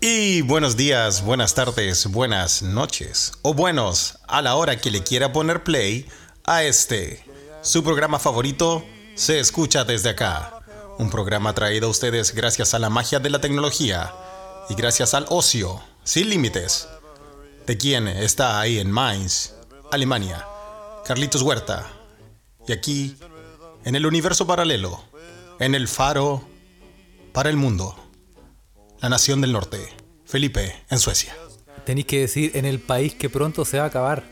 Y buenos días, buenas tardes, buenas noches o buenos a la hora que le quiera poner play a este, su programa favorito, Se escucha desde acá. Un programa traído a ustedes gracias a la magia de la tecnología y gracias al ocio, sin límites, de quien está ahí en Mainz, Alemania, Carlitos Huerta. Y aquí, en el universo paralelo, en el faro para el mundo, la nación del norte, Felipe, en Suecia. Tenéis que decir en el país que pronto se va a acabar.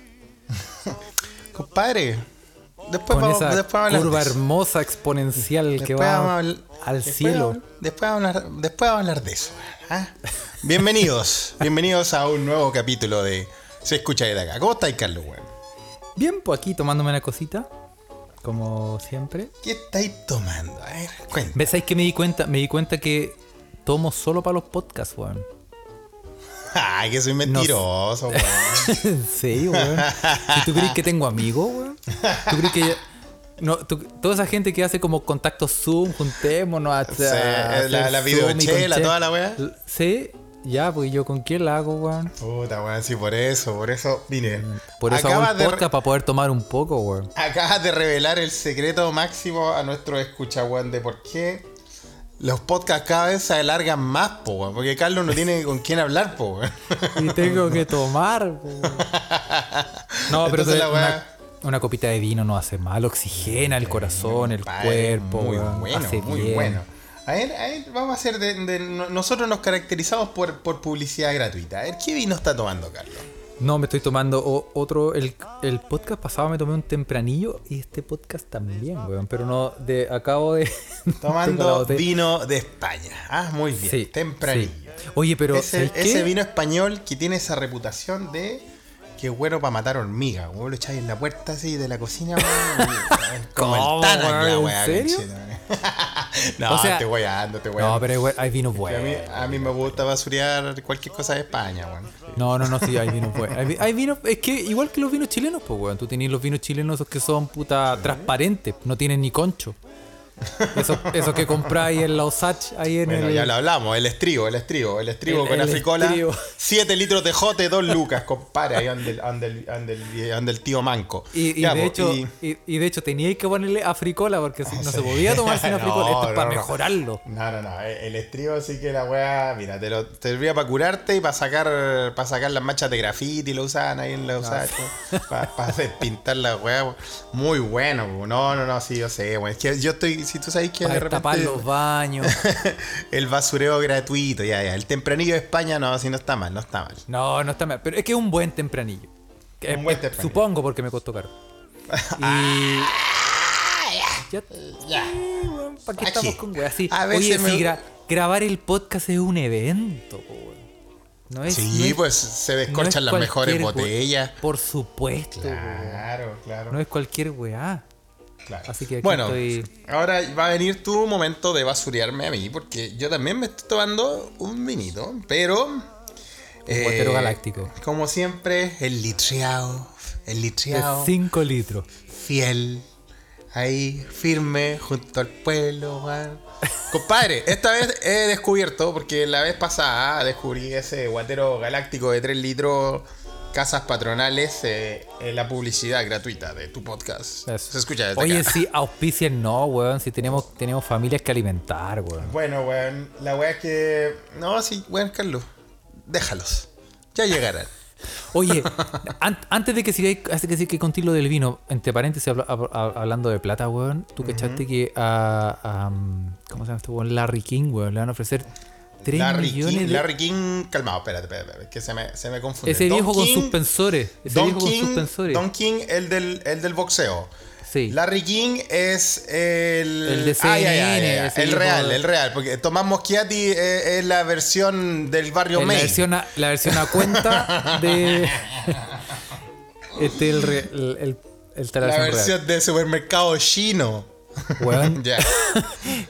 Compadre, después Con vamos, esa después a hablar curva de hermosa exponencial que Después a va al después cielo. vamos- Después vamos, a hablar, después vamos a hablar de eso. ¿ah? Bienvenidos, bienvenidos a un nuevo capítulo de Se escucha desde acá. ¿Cómo estáis, Carlos? weón? Bien, pues aquí tomándome una cosita, como siempre. ¿Qué estáis tomando? A ver, cuéntame. ¿Ves? ¿Sabes que me di cuenta? Me di cuenta que tomo solo para los podcasts, weón. Ay, que soy mentiroso, weón. ¿En serio, weón? ¿Y tú crees que tengo amigos, weón? ¿Tú crees que... No, tú- toda esa gente que hace como contactos Zoom, juntémonos a, a Sí, la- videochela, toda la weá. Sí, ya, pues yo con quién la hago, weón. Puta, weón, sí, por eso, por eso vine. Por eso hago acabas, de, podcast para poder tomar un poco, weón. acabas de revelar el secreto máximo a nuestro escucha, weón, de por qué los podcasts cada vez se alargan más, po. Porque Carlos no tiene con quién hablar, po. Y tengo que tomar, po. No, pero Entonces la una, weá- una copita de vino no hace mal, oxigena el corazón, el Padre, cuerpo, Muy bueno, hace muy bien. bueno. A ver, a ver, vamos a hacer de, de- no- nosotros nos caracterizamos por, por publicidad gratuita. A ver, ¿qué vino está tomando, Carlos? No, me estoy tomando otro. El, el podcast pasado me tomé un tempranillo y este podcast también, weón. Pero no, de, acabo de. Tomando vino de España. Ah, muy bien. Sí, Tempranillo. sí. Oye, pero. ese vino español que tiene esa reputación de que es bueno para matar hormigas. Vos lo echáis en la puerta así de la cocina, weón, como ¿Cómo, el Thanos, la weá, serio? no, O sea- te voy ando, te voy No, pero hay- hay vino a, mí, bueno. a mí me gusta basurear cualquier cosa de España, weón. No, no, no, sí, hay vino bueno. Hay, vi- hay vino. Es que igual que los vinos chilenos, pues, weón. Tú tenés los vinos chilenos que son puta transparentes, no tienen ni concho. Esos que compráis en la Osach ahí en Bueno, el. ya lo hablamos, el estribo, el estribo, el estribo El- con el Africola. estribo. 7 litros de jote, 2 lucas, compadre, ahí ande el, tío manco. Y, y Ya, de po, hecho, y- de hecho teníais que ponerle africola porque si- no se podía tomar sin No, africola. Esto es no, para no. mejorarlo. No, no, no. El estribo sí que la weá, mira, te lo te servía para curarte y para sacar para sacar las manchas de grafiti, lo usaban ahí en la usada, para, pintar la weá. Muy bueno, no, no, no, sí, yo sé, weón. Es que yo estoy, si tú sabes que de tapar los baños. el basureo gratuito, ya, ya. El tempranillo de España, no, si no está mal, no está mal. No, no está mal. Pero es que es un buen tempranillo. Un buen tempranillo. Supongo porque me costó caro. Y. ya. Ya. ¿Para qué Aquí. estamos con weas? A veces Oye, me- si gra- grabar el podcast es un evento, po. No es, no Sí, es- pues se no descorchan las mejores botellas. Por supuesto. Claro, claro. No es cualquier weá. Claro. Así que bueno, estoy- ahora va a venir tu momento de basurearme a mí, porque yo también me estoy tomando un vinito, pero. Un guatero galáctico. Como siempre, el litreado. El De litreado. 5 litros. Fiel. Ahí, firme, junto al pueblo, weón. Compadre, esta vez he descubierto, porque la vez pasada descubrí ese guatero galáctico de 3 litros, casas patronales, eh, en la publicidad gratuita de tu podcast. Eso. Se escucha desde Oye, acá. si auspician no, weón. Si tenemos, tenemos familias que alimentar, weón. Bueno, weón, la weá es que. No, sí, weón, Carlos. Déjalos. Ya llegarán. Oye, an- antes de que sigáis, antes de que sigáis contigo lo del vino, entre paréntesis, habla- hab- hab- hablando de plata, weón, tú cachaste que a, a, um, ¿Cómo se llama este weón? Larry King, weón, le van a ofrecer 3 Larry millones King, de. Larry King, calmado, espérate, espérate, espérate, que se me, se me confunde. ese Don viejo con King- suspensores. Ese Don viejo con King, suspensores. Don King, el del, el del boxeo. sí. Larry King es el. El de El viejo- real, el real. Porque Tomás Moschiati es, es la versión del barrio la, May. versión a, la versión a cuenta de. este el, el, el, el- la La versión real. versión de supermercado chino. Weón, ya.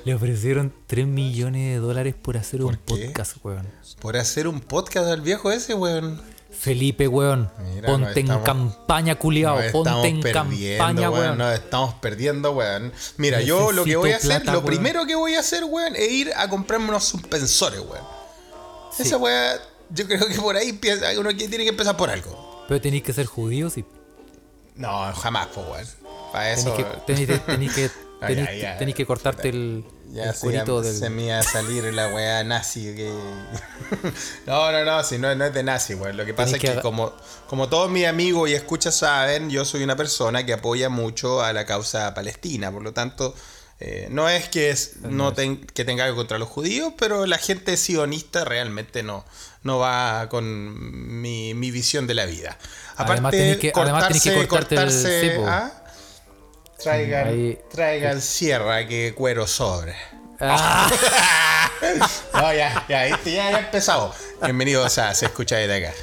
le ofrecieron 3 millones de dólares por hacer un qué? podcast, weón. Por hacer un podcast al viejo ese, weón. Felipe, weón. Mira, ponte estamos- en campaña, culiao. Ponte en campaña, weón. weón. Nos estamos perdiendo, weón. Mira, yo lo que voy a hacer, plata, lo weón. primero que voy a hacer, weón, es ir a comprarme unos suspensores, weón. Esa weá, yo creo que por ahí empieza, uno tiene que empezar por algo. Pero tenéis que ser judío, sí. No, jamás, pues, weón. Para eso. Tenéis que, tenéis, que cortarte el, Ya el se, cuerito del. se me iba a salir la weá nazi que... no, no, no, si no, no es de nazi, weón. Lo que pasa Tenés es que, como, como todos mis amigos y escuchas saben, yo soy una persona que apoya mucho a la causa palestina. Por lo tanto, eh, no es que, es, no ten- que tenga algo contra los judíos, pero la gente sionista realmente no, no va con mi, mi visión de la vida. Aparte, Además tenés que- además tenés que cortarse, cortarte cortarse. ¿ah? Traigan, Ahí- traigan sierra que cuero sobre. Ah, No, ya, ya, ya, ya empezamos. Bienvenidos a Se Escucha desde acá.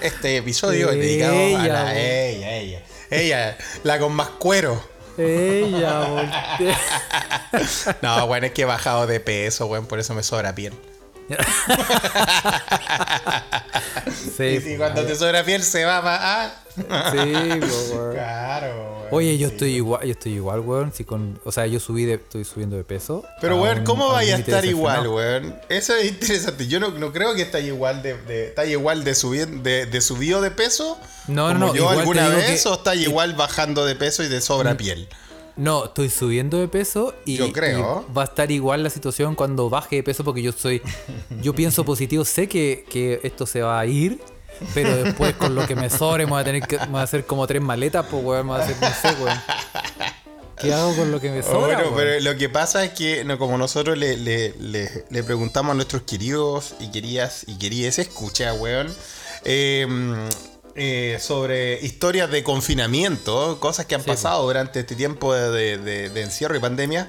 Este episodio es dedicado a la, ella, ella. Ella, la con más cuero. ella, No, bueno, es que he bajado de peso, bueno, por eso me sobra piel. Sí, y si cuando te sobra piel se va para. sí, po, weón. Claro, weón. Oye, yo Sí. estoy igual, yo estoy igual, weón. Si con, o sea, yo subí de, estoy subiendo de peso. Pero, weón, ¿cómo un vaya a estar igual, weón? Eso es interesante. Yo no, no creo que esté igual de, de, está igual de, subir, de, de subido de peso. No, como no, no, yo igual alguna vez que- o está igual bajando de peso y de sobra piel. No, estoy subiendo de peso y, Yo creo. y va a estar igual la situación cuando baje de peso porque yo soy, yo pienso positivo, sé que, que esto se va a ir, pero después con lo que me sobre me voy a tener que me voy a hacer como tres maletas, pues weón, me voy a hacer, no sé, weón. ¿Qué hago con lo que me sobra? bueno, weón? pero lo que pasa es que no, como nosotros le, le- le- le preguntamos a nuestros queridos y queridas y queridas escucha, weón, eh, eh, sobre historias de confinamiento, cosas que han Sí, pasado durante este tiempo de, de- de- de encierro y pandemia.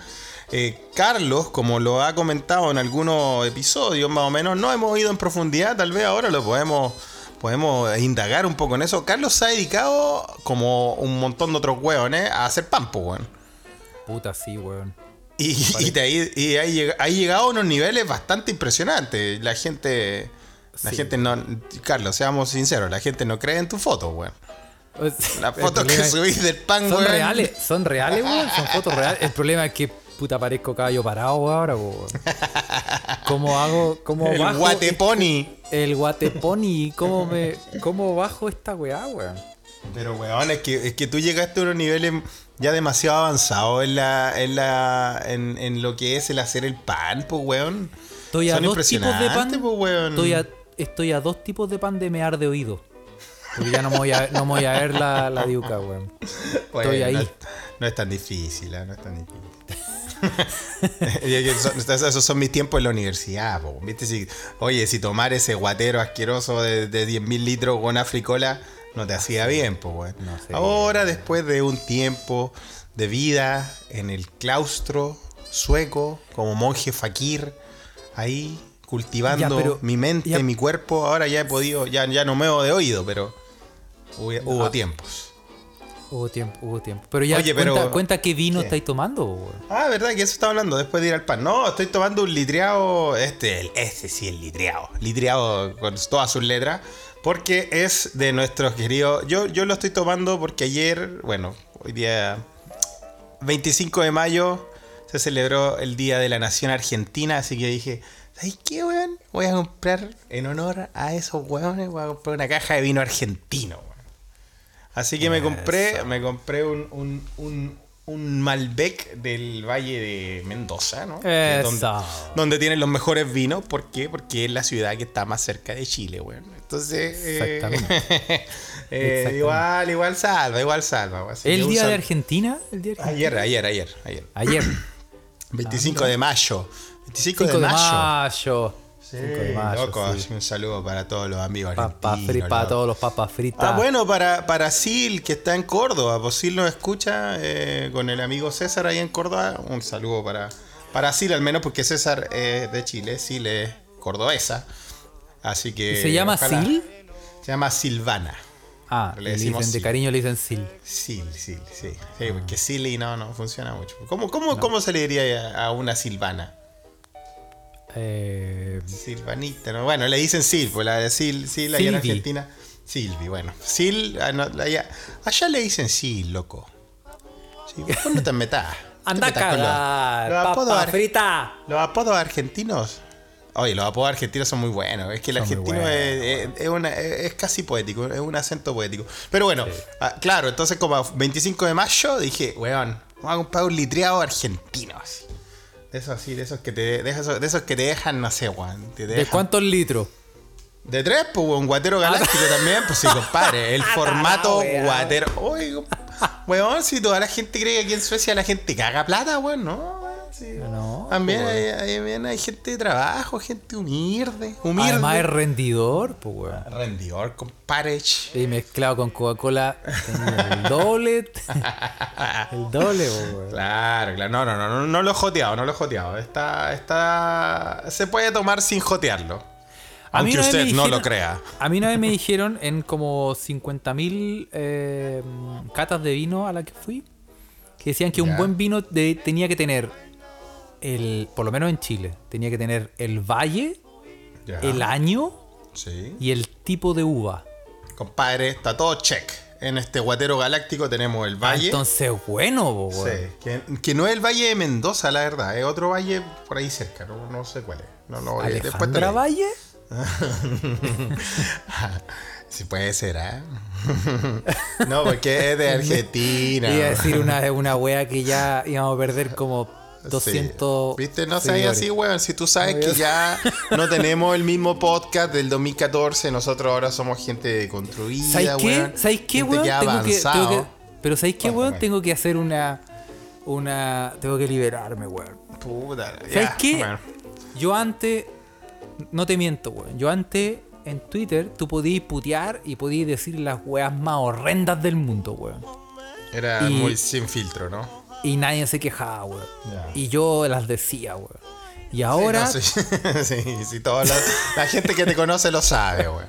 eh, Carlos, como lo ha comentado en algunos episodios más o menos, no hemos ido en profundidad, tal vez ahora lo podemos, podemos indagar un poco en eso. Carlos se ha dedicado, como un montón de otros hueones, a hacer pampo, weón. Puta, sí, weón. Y, y, te- y- lleg- ha llegado a unos niveles bastante impresionantes. La gente. La Sí. gente no. Carlos, seamos sinceros, la gente no cree en tu foto, weón. Las El fotos que subís del pan, Son weón. reales, son reales, weón. Son fotos reales. El problema es que puta parezco caballo parado weón, ahora, weón. ¿Cómo hago? ¿Cómo El bajo? guate pony. El guatepony, ¿cómo me. ¿Cómo bajo esta weá, weón? Pero, weón, es que, es que tú llegaste a unos niveles ya demasiado avanzados en, la, en, la, en, en lo que es el hacer el pan, pues, weón. Estoy a Son dos tipos de pan. pues, weón. Estoy a, estoy a dos tipos de pan de mear de oído. Porque ya no me voy a, no me voy a ver la, la diuca, weón. Estoy ahí. No es, no es tan difícil, ¿eh? no es tan difícil. Esos son mis tiempos en la universidad, po. ¿Viste? Si, oye, si tomar ese guatero asqueroso de, de 10.000 litros con africola no te hacía bien, pues, weón. No sé. Ahora, después de un tiempo de vida en el claustro sueco, como monje fakir, ahí cultivando Ya, pero- mi mente, ya- mi cuerpo, ahora ya he podido, ya, ya no me oigo de oído, pero hubo, hubo Ah. tiempos. Hubo tiempo, hubo tiempo. Pero ya Oye, cuenta, pero- cuenta qué vino ¿Qué? estáis tomando. Ah, ¿verdad? Que eso estaba hablando después de ir al pan. No, estoy tomando un litreado. Este, el- este sí, el litreado. Litreado con todas sus letras. Porque es de nuestros queridos. Yo, yo lo estoy tomando porque ayer, bueno, hoy día 25 de mayo se celebró el Día de la Nación Argentina. Así que dije, ¿sabes qué, weón? Voy a comprar en honor a esos weones. Voy a comprar una caja de vino argentino, weón. Así que me compré, me compré un, un, un, un Malbec del Valle de Mendoza, ¿no? Donde, Eso. donde tienen los mejores vinos. ¿Por qué? Porque es la ciudad que está más cerca de Chile, weón. Entonces, eh, Exactamente. eh, Exactamente. igual, igual salva, igual salva. Así ¿El día de Argentina? ¿El día de Argentina? Ayer, ayer, ayer, ayer. Ayer. 25 de mayo. 25 5 de de mayo. mayo. Sí, 5 de mayo. loco, sí. un saludo para todos los amigos Papa frita, para todos los papas fritas. Ah, bueno, para, para Sil, que está en Córdoba. Pues Sil nos escucha eh, con el amigo César ahí en Córdoba. Un saludo para, para Sil, al menos porque César es de Chile. Sil es cordobesa. Así que. ¿Y se llama ojalá- Sil? Se llama Silvana. Ah, Le le decimos dicen, de Sil. cariño le dicen Sil. Sil, Sil, sí. Ah. Sí, porque Silly no, no funciona mucho. ¿Cómo, cómo, cómo se le diría a una Silvana? Eh, Silvanita, ¿no? Bueno, le dicen Sil, pues la de Sil, Sil allá en. Argentina. Silvi, bueno. Sil, ah, allá, allá le dicen Sil, loco. Sí, vos no te metas. anda a los- apodos papa frita. Los apodos argentinos Oye, los apodos argentinos son muy buenos. Es que el Son argentino es, es- es una- es- es casi poético, es un acento poético. Pero bueno, ah, claro, entonces como a 25 de mayo dije, weón, vamos a comprar un litreado argentino. Así. De esos así, de esos que te, de esos, de esos que te dejan, no sé, weón. ¿De cuántos litros? De tres, pues, un guatero galáctico también, pues sí, compadre. El formato wea. guatero. Oye, weón, si toda la gente cree que aquí en Suecia la gente caga plata, weón, no, sí. No, También pues, hay, hay- también hay gente de trabajo, gente humilde. Humilde. Además es rendidor, pues, weón. Rendidor, compadre. Y mezclado con Coca-Cola, el doble. el doble, pues, weón. Claro, claro. No, no, no, no, no lo he joteado, no lo he joteado. Está, está. Se puede tomar sin jotearlo. A Aunque usted no dijeron- lo crea. A mí una vez me dijeron en como 50.000 eh, catas de vino a la que fui, que decían que un buen vino de- tenía que tener, el, por lo menos en Chile, tenía que tener el valle, Ya. el año Sí. y el tipo de uva. Compadre, está todo check. En este guatero galáctico tenemos el Ah, valle. entonces, bueno. Sí, que, que no es el Valle de Mendoza, la verdad, es otro valle por ahí cerca, no, no sé cuál es. No, no, eh, Alejandra Valle. Sí puede ser, ¿ah? no, porque es de Argentina. Iba a decir una, una wea que ya íbamos a perder como 200. Sí. ¿Viste? No seas así, weón. Si tú sabes que ya no tenemos el mismo podcast del 2014, nosotros ahora somos gente construida, ¿Sabes qué? weón. ¿Sabes qué, weón? Tengo que, tengo avanzado. que- pero ¿sabes qué, weón? Tengo que hacer una. Una. Tengo que liberarme, weón. Puta, ¿Sabes qué? Yo antes. No te miento, weón. Yo antes en Twitter tú podías putear y podías decir las weas más horrendas del mundo, weón. Era Y- muy sin filtro, ¿no? Y nadie se quejaba, weón. Y yo las decía, weón. Y ahora. Sí, no, sí, sí, sí, toda la, la gente que te conoce lo sabe, weón.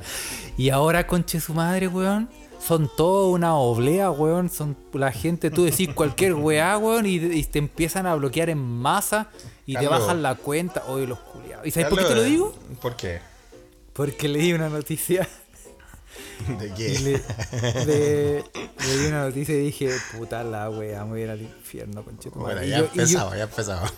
Y ahora, conche su madre, weón. Son toda una oblea, weón. Son la gente, tú decís cualquier weá, weón, y, y te empiezan a bloquear en masa y te bajan la cuenta. Oye, los culiados. ¿Y sabes por qué te lo digo? ¿Por qué? Porque leí una noticia. ¿De qué? le- de- leí una noticia y dije, puta la weá, me voy a ir al infierno, conche tu Bueno, ya empezaba, ya empezaba.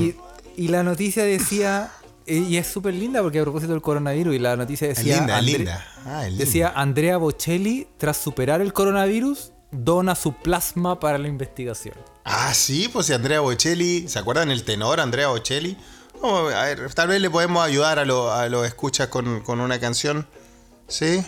Y, y la noticia decía, eh, y es súper linda porque a propósito del coronavirus, y la noticia Es decía. linda, es Andre- linda. Ah, es linda. Decía Andrea Bocelli, tras superar el coronavirus, dona su plasma para la investigación. Ah, sí, pues si Andrea Bocelli, ¿se acuerdan el tenor Andrea Bocelli? Vamos a ver, tal vez le podemos ayudar a los a los escuchas con, con una canción. ¿Sí?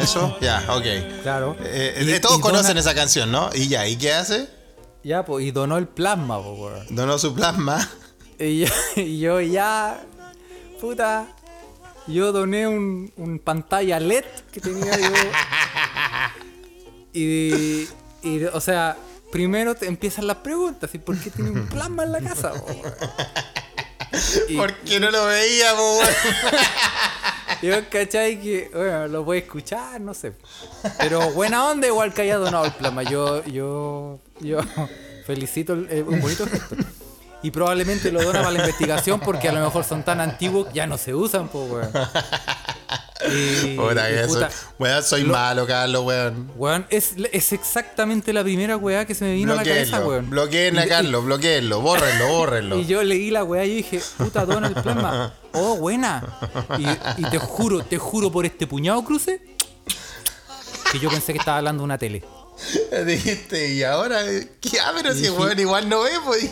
¿Eso? Ya, ok. Claro. Eh, Y- eh, todos y conocen dona- esa canción, ¿no? Y ya, ¿y qué hace? Ya, pues, y donó el plasma, po, weón. Donó su plasma. Y yo, y yo ya, puta, yo doné un, un pantalla LED que tenía yo. Y, y, o sea, primero te empiezan las preguntas, ¿y por qué tiene un plasma en la casa? po, weón? Y- ¿Por qué no lo veíamos, weón? Yo, ¿cachai? Que, bueno, lo voy a escuchar, no sé. Pero buena onda igual que haya donado el plasma. Yo, yo, yo felicito el- eh, un bonito gesto. Y probablemente lo dona para la investigación porque a lo mejor son tan antiguos que ya no se usan, pues, weón. Puta, que puta, Weón, soy lo- malo, Carlos, weón. weón, es, es exactamente la primera weá que se me vino a la cabeza, weón. bloqueen a Y- Carlos, bloqueenlo, bórrenlo, bórrenlo. Y yo leí la weá y dije, puta, dona el plasma. Oh, buena. Y, y te juro, te juro por este puñado cruce que yo pensé que estaba hablando de una tele. Dijiste, y ahora, ¿qué? Ah, pero si weón igual no ve, pues.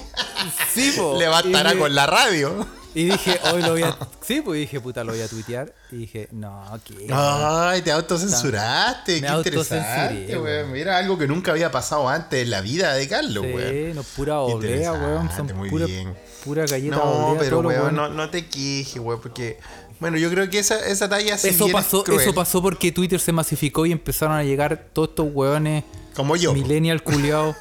Sí, po. Levantará Y- con la radio. Y dije, hoy lo voy a. Sí, pues dije, puta, lo voy a tuitear. Y dije, no, ¿qué? Ay, te autocensuraste. Me Qué interesante, weón. Mira, algo que nunca había pasado antes en la vida de Carlos, weón. Sí, no, pura oblea, weón. Son muy pura, bien. pura galleta No, oblea. pero weón, no, no te quejes, weón, porque. Bueno, yo creo que esa, esa talla sí Eso es pasó, eso pasó porque Twitter se masificó y empezaron a llegar todos estos weones Como yo. millennial culiados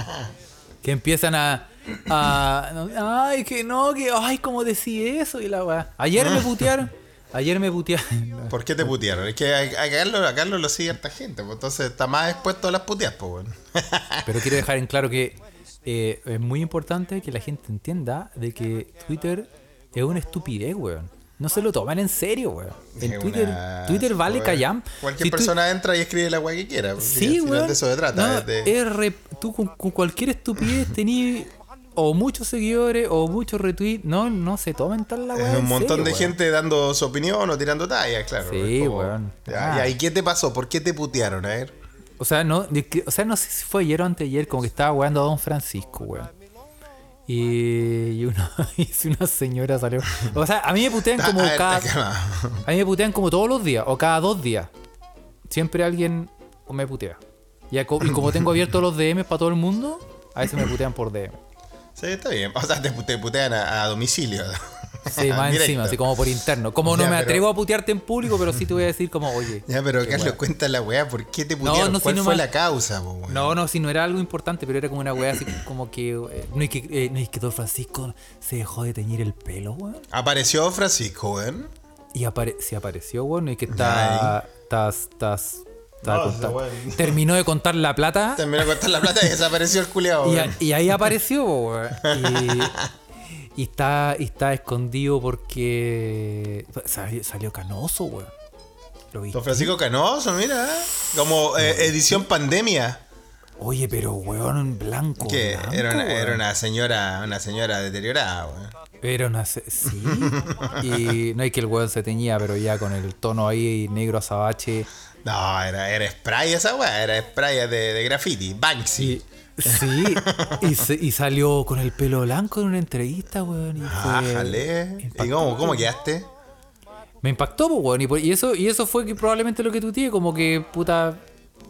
que empiezan a, a- no, ay que no que ay cómo decís eso y la weá ayer me putearon ayer me putearon ¿Por qué te putearon? Es que a, a Carlos, a Carlos lo sigue harta gente, pues entonces está más expuesto a las puteas, pues, weón. pero quiero dejar en claro que eh, es muy importante que la gente entienda de que Twitter es una estupidez weón no se lo toman en serio weón en Es Twitter una- Twitter vale weón. callam Cualquier Si persona entra y escribe la weá que quiera. pues, Sí, al final weón. de eso se trata. No, de- re- tú con, con cualquier estupidez tenías o muchos seguidores o muchos retweets. No, no se tomen tal la weá. Es un montón serio, de weón. gente dando su opinión o tirando tallas, claro. Sí, como- weón. Ya, Ah. ya, ¿Y qué te pasó? ¿Por qué te putearon? A ver. O sea, no, o sea, no sé si fue ayer o anteayer, como que estaba weando a Don Francisco, weón. Y, y si una señora salió. O sea, a mí me putean como cada. A mí me putean como todos los días, o cada dos días. Siempre alguien me putea. Y como tengo abiertos los DMs para todo el mundo, a veces me putean por DM. Sí, está bien. O sea, te, te putean a, a domicilio. Sí, más Directo. encima, así como por interno. Como no me pero- atrevo a putearte en público, pero sí te voy a decir como, oye. Ya, pero Carlos, weá. cuenta la weá. ¿Por qué te No, putearon? no, sí, ¿Cuál no fue la causa, po, weón? No, no, si no era algo importante, pero era como una weá así como que. eh, no, es que eh, no es que Don Francisco se dejó de teñir el pelo, weón. Apareció Francisco, weón. Y apare se apareció, weón, y que está. Estás. Estás. No. Terminó de contar la plata. Terminó de contar la plata y desapareció el culiao, Y, y ahí apareció, weón. Y, y está, y está escondido porque. Salió, salió canoso, weón. Lo vi. Don Francisco Canoso, mira. Como eh, edición pandemia. Oye, pero weón, blanco. Que blanco, era una, era weón. una señora, una señora deteriorada, weón. Era una. se- Sí. Y no hay que el weón se teñía, pero ya con el tono ahí negro azabache. No, era, era spray esa weá, era spray de, de graffiti, Banksy. Y, sí. Y, se- y salió con el pelo blanco en una entrevista, weón. Y Ájale. ¿Y cómo, cómo quedaste? Me impactó, pues, weón. Y, por- y eso, y eso fue que probablemente lo que tú tienes, como que puta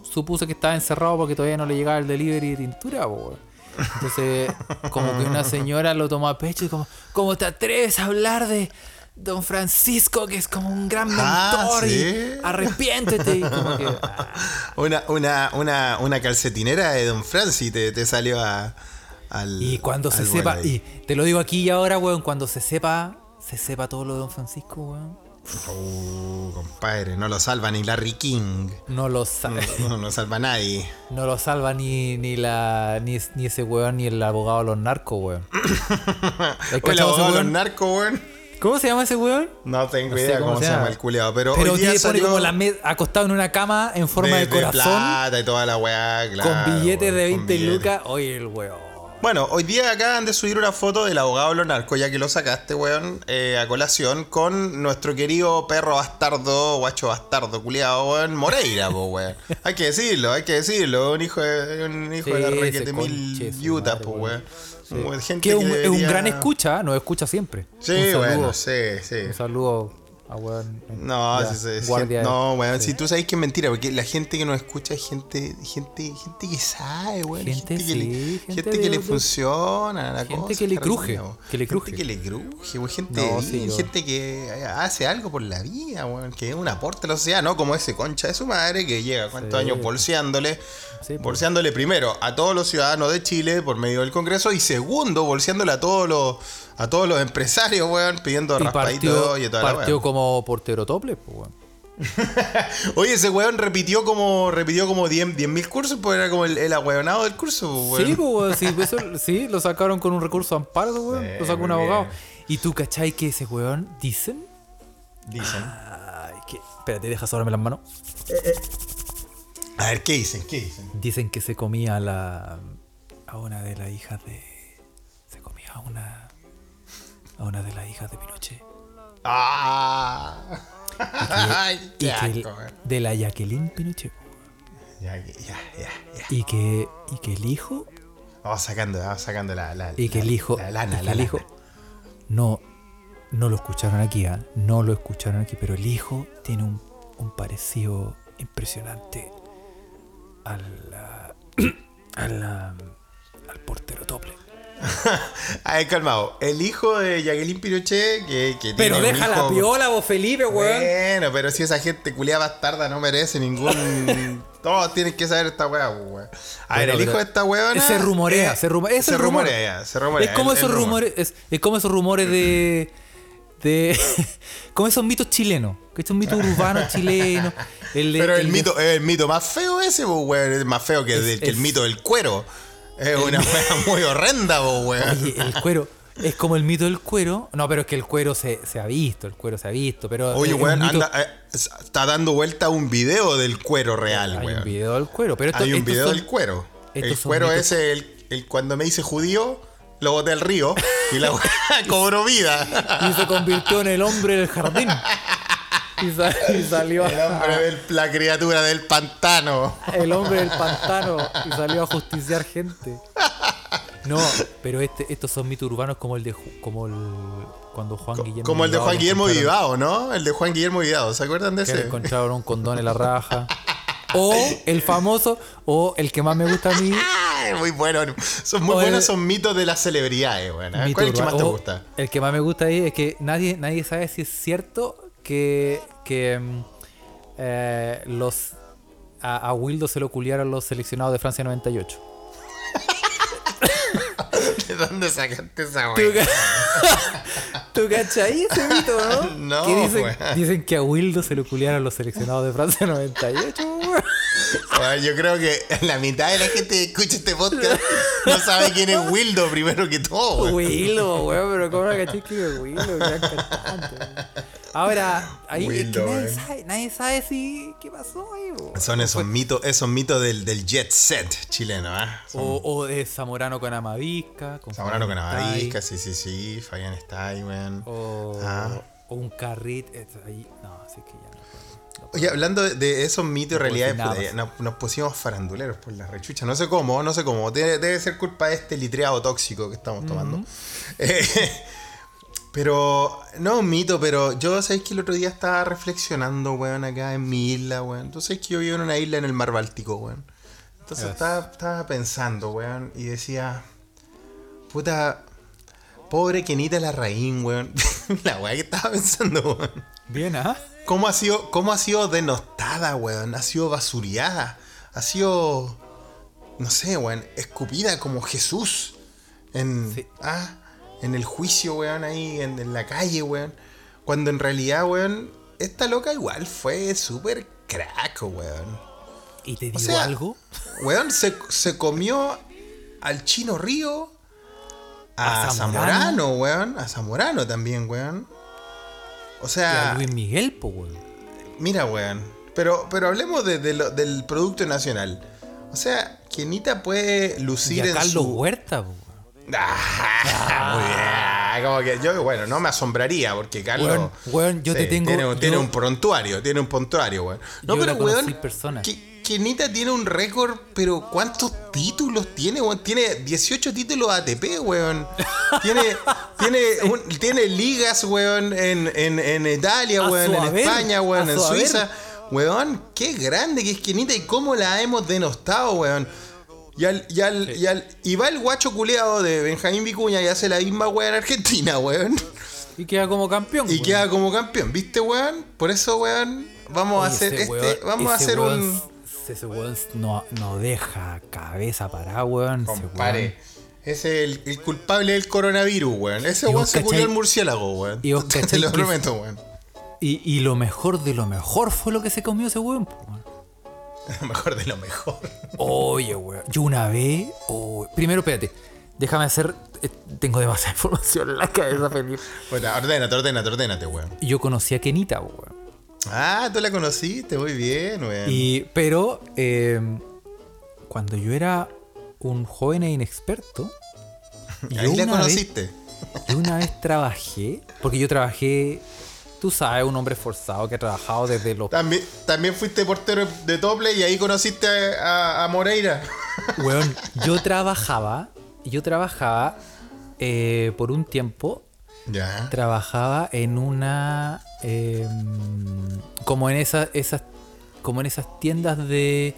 supuse que estaba encerrado porque todavía no le llegaba el delivery de tintura, pues, weón. Entonces, como que una señora lo tomó a pecho y como, ¿cómo te atreves a hablar de Don Francisco, que es como un gran Ah, mentor ¿sí? y arrepiéntete? Y como que, ah, Una, una, una, una calcetinera de Don Francis te, te salió a, al. y cuando se sepa, y te lo digo aquí y ahora, weón, cuando se sepa, se sepa todo lo de Don Francisco, weón. Uh, compadre, no lo salva ni Larry King. No lo sabe. No lo salva nadie. No lo salva ni, ni la ni, ni ese weón ni el abogado de los narcos, weón. ¿Has O el ese abogado de los narcos, weón. ¿Cómo se llama ese weón? No tengo No sé idea cómo cómo, se llama el culiado, pero, Pero hoy día tiene pone como la me- acostado en una cama en forma de, corazón plata y toda la weá, claro. con billetes de weón, con 20 billetes. lucas. Oye, el weón. Bueno, hoy día acaban de subir una foto del abogado narcos, ya que lo sacaste, weón, eh, a colación, con nuestro querido perro bastardo, guacho bastardo, culiado, weón, Moreira, po, weón. Hay que decirlo, hay que decirlo, un hijo de, un hijo de la requete mil madre, po, weón. Sí. Gente Que es un, es un debería- gran escucha, nos escucha siempre. Sí, un saludo, bueno, sí, sí. Un saludo a weón. No, ya, sí, sí, sí, guardia. no, weón, si tú sabes que es mentira, porque la gente que nos escucha es gente, gente, gente que sabe, weón. Gente, que le, gente gente que le de- funciona la gente cosa, que le cruje, que le cruje. Gente que le cruje, weón, gente, No, sí, gente que hace algo por la vida, weón, que es un aporte a la sociedad, ¿no? Como ese concha de su madre que llega cuántos años bolseándole, Sí, bolseándole primero a todos los ciudadanos de Chile por medio del Congreso y segundo bolseándole a todos los a todos los empresarios, weón, pidiendo Y raspadito partió, y toda partió weón. como portero tople, pues, weón. Oye, ese weón repitió como repitió como 10 10.000 cursos, pues era como el, el ahueonado del curso, pues, Sí, weón. pues, weón, sí, eso- sí, lo sacaron con un recurso de amparo, weón. Sí, lo sacó un abogado. bien. Y tú, ¿cachai que ese weón dicen? Dicen. Ay, que. Espérate, deja sobrarme las manos. A ver, ¿qué dicen? ¿Qué dicen? Dicen que se comía a la. a una de las hijas de. Se comía a una. A una de las hijas de Pinochet. ¡Ah! Y que weón. de la Jacqueline Pinochet. Ya, ya, ya. Y que. y que el hijo. Vamos sacando, vamos sacando la, la Y que la- el hijo. La lana, la el hijo. No. No lo escucharon aquí, ¿ah? No lo escucharon aquí, pero el hijo tiene un, un parecido impresionante al. ah, al, ah, al portero tople. A ver, calmado. El hijo de Jacqueline Pinochet, que, que Pero tiene un deja la hijo- piola, vos Felipe, weón. Bueno, pero si esa gente culiada bastarda no merece ningún. Todos tienen que saber esta weá, weón. A ver, el hijo de esta weona. Se rumorea, eh, se rumorea. Es se rumor. rumorea, se rumorea. Es como el- esos el rumor. rumores. Es, es como esos rumores de. de como esos mitos chilenos. Que estos mitos urbanos chilenos. El de- Pero el, mito, es el mito más feo ese, pues, weón. Es más feo que, Es- el es- mito del cuero. Es una weá muy horrenda, pues, weón. Oye, el cuero. Es como el mito del cuero. No, pero es que el cuero se, se ha visto. El cuero se ha visto. Pero Oye, weón, mito- anda, eh, está dando vuelta un video del cuero real, Hay un video del cuero. Pero esto, Hay un video son- del cuero. El cuero mitos- ese, el, el- cuando me hice judío, lo boté al río y la weá cobró vida. Y se convirtió en el hombre del jardín. Y, sa- y salió El hombre a, del- la criatura del pantano. el hombre del pantano y salió a justiciar gente. No, pero este, estos son mitos urbanos como el de como el cuando Juan Guillermo Como el de Juan le Guillermo Vivado, ¿no? El de Juan Guillermo Vivado, ¿se acuerdan de que ese? encontraron un condón en la raja. O el famoso, o el que más me gusta a mí, muy bueno. Son muy O el- buenos, son mitos de las celebridades, weón. ¿eh? ¿Cuál es el que más te gusta? El que más me gusta ahí es que nadie, nadie sabe si es cierto que, que mm, eh, los a, a Wildo se lo culiaron los seleccionados de Francia 98. ¿De dónde sacaste esa ¿Tú, weá? ¿Tú cachai ese mito, no? No, Que dicen, que a Wildo se lo culiaron los seleccionados de Francia 98. weón. Weón, Yo creo que la mitad de la gente que escucha este podcast no sabe quién es Wildo primero que todo, weón. Wildo, weón, pero ¿cómo no cachai que es Wildo? Gran cantante, weón. Ahora, ahí es que Wildo, nadie, sabe, nadie sabe si qué pasó ahí, weón. Son esos mitos, esos mitos del, del jet set chileno. Son O, o de Zamorano con Amavisca. Con Zamorano con Amavisca, sí, sí, sí. Fabián ahí, weón. O, Ah. o un carrit. es ahí- No, así que ya. Oye, hablando de, esos mitos y realidades, nos, nos pusimos faranduleros por la rechucha. No sé cómo, no sé cómo. Debe, debe ser culpa de este litreado tóxico que estamos tomando. Eh, pero, no un mito, pero yo sabéis que el otro día estaba reflexionando, weón, acá en mi isla, weón. Entonces sabéis que yo vivo en una isla en el mar Báltico, weón. Entonces Yes. estaba, estaba pensando, weón, y decía, puta, pobre Kenita Larraín, weón. la weá que estaba pensando, weón. Bien, ¿ah? ¿Cómo ha sido, cómo ha sido denostada, weón? Ha sido basuriada. Ha sido, no sé, weón, escupida como Jesús. En, Sí. ah, en el juicio, weón, ahí en, en la calle, weón. Cuando en realidad, weón, esta loca igual fue súper crack, weón. ¿Y te digo sea, algo? Weón, se, se comió al Chino Río, a, A Zamorano. Zamorano, weón. A Zamorano también, weón. O Y sea... a Luis Miguel, po, weón. Mira, weón. Pero, pero hablemos de- de lo- del Producto Nacional. O sea, Kenita puede Y lucir a en Carlos su... Huerta, po, weón. Ah, muy bien. Como que yo, bueno, no me asombraría porque Carlos... Weón, weón, yo te tengo- Tiene, un- tiene un prontuario, tiene un prontuario, weón. No, Yo pero weón, persona. Que- Kenita tiene un récord, pero ¿cuántos títulos tiene, weón? Tiene 18 títulos ATP, weón. Tiene, tiene, un- tiene ligas, weón, en, en, en Italia, A weón, en haber, España, weón, en su haber. Suiza. Weón, qué grande que es Kenita y cómo la hemos denostado, weón. Y, al, y, al, y, al- y va el guacho culeado de Benjamín Vicuña y hace la misma weón en Argentina, weón. Y queda como campeón, Y weón. queda como campeón, ¿viste, weón? Por eso, weón, vamos a hacer este, weón- vamos a hacer un... Ese weón no, no deja cabeza parada, weón. Compare. es el, el culpable del coronavirus, weón. Ese ¿Y weón se murió cachai? el murciélago, weón. ¿Y vos Te lo prometo, weón. Y, y lo mejor de lo mejor fue lo que se comió ese weón, weón. Lo mejor de lo mejor. Oye, weón. Yo una vez. oh, primero, espérate. Déjame hacer. eh, Tengo demasiada información en la cabeza, Felipe. Bueno, ordénate, ordénate, ordénate, weón. Yo conocí a Kenita, weón. Ah, tú la conociste, muy bien, weón. Y, pero, eh, cuando yo era un joven e inexperto. yo Ahí la vez- conociste. Yo una vez trabajé, porque yo trabajé, tú sabes, un hombre esforzado que ha trabajado desde los... También, también fuiste portero de Tople y ahí conociste a, a Moreira. Weón, yo trabajaba, yo trabajaba eh, por un tiempo, Ya. trabajaba en una... eh, como en esas, esas, como en esas tiendas de...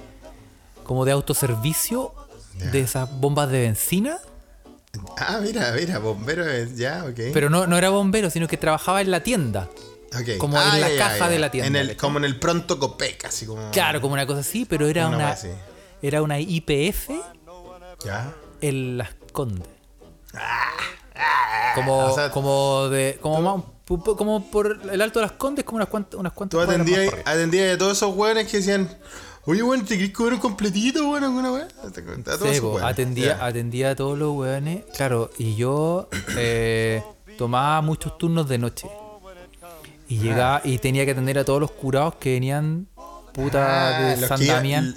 como de autoservicio, Ya. de esas bombas de benzina. Ah, mira, mira, bombero, es- ya, ok. Pero no, no era bombero, sino que trabajaba en la tienda. Ok. como en la caja de la tienda, En el, como en el pronto Copec, así como. Claro, como una cosa así, pero era Una era una IPF Ya. en Las Condes. Como, o sea, como de. Como, más- como por el alto de las condes, como unas cuantas, unas cuantas Tú atendías, atendías a todos esos weones que decían, oye, weón, ¿te querés cobrar un completito, weón, alguna weón? A todos Sí, po, atendía, atendía a todos los weones. Claro, y yo eh, tomaba muchos turnos de noche. Y llegaba y tenía que atender a todos los curados que venían puta Ah, de los San Damián.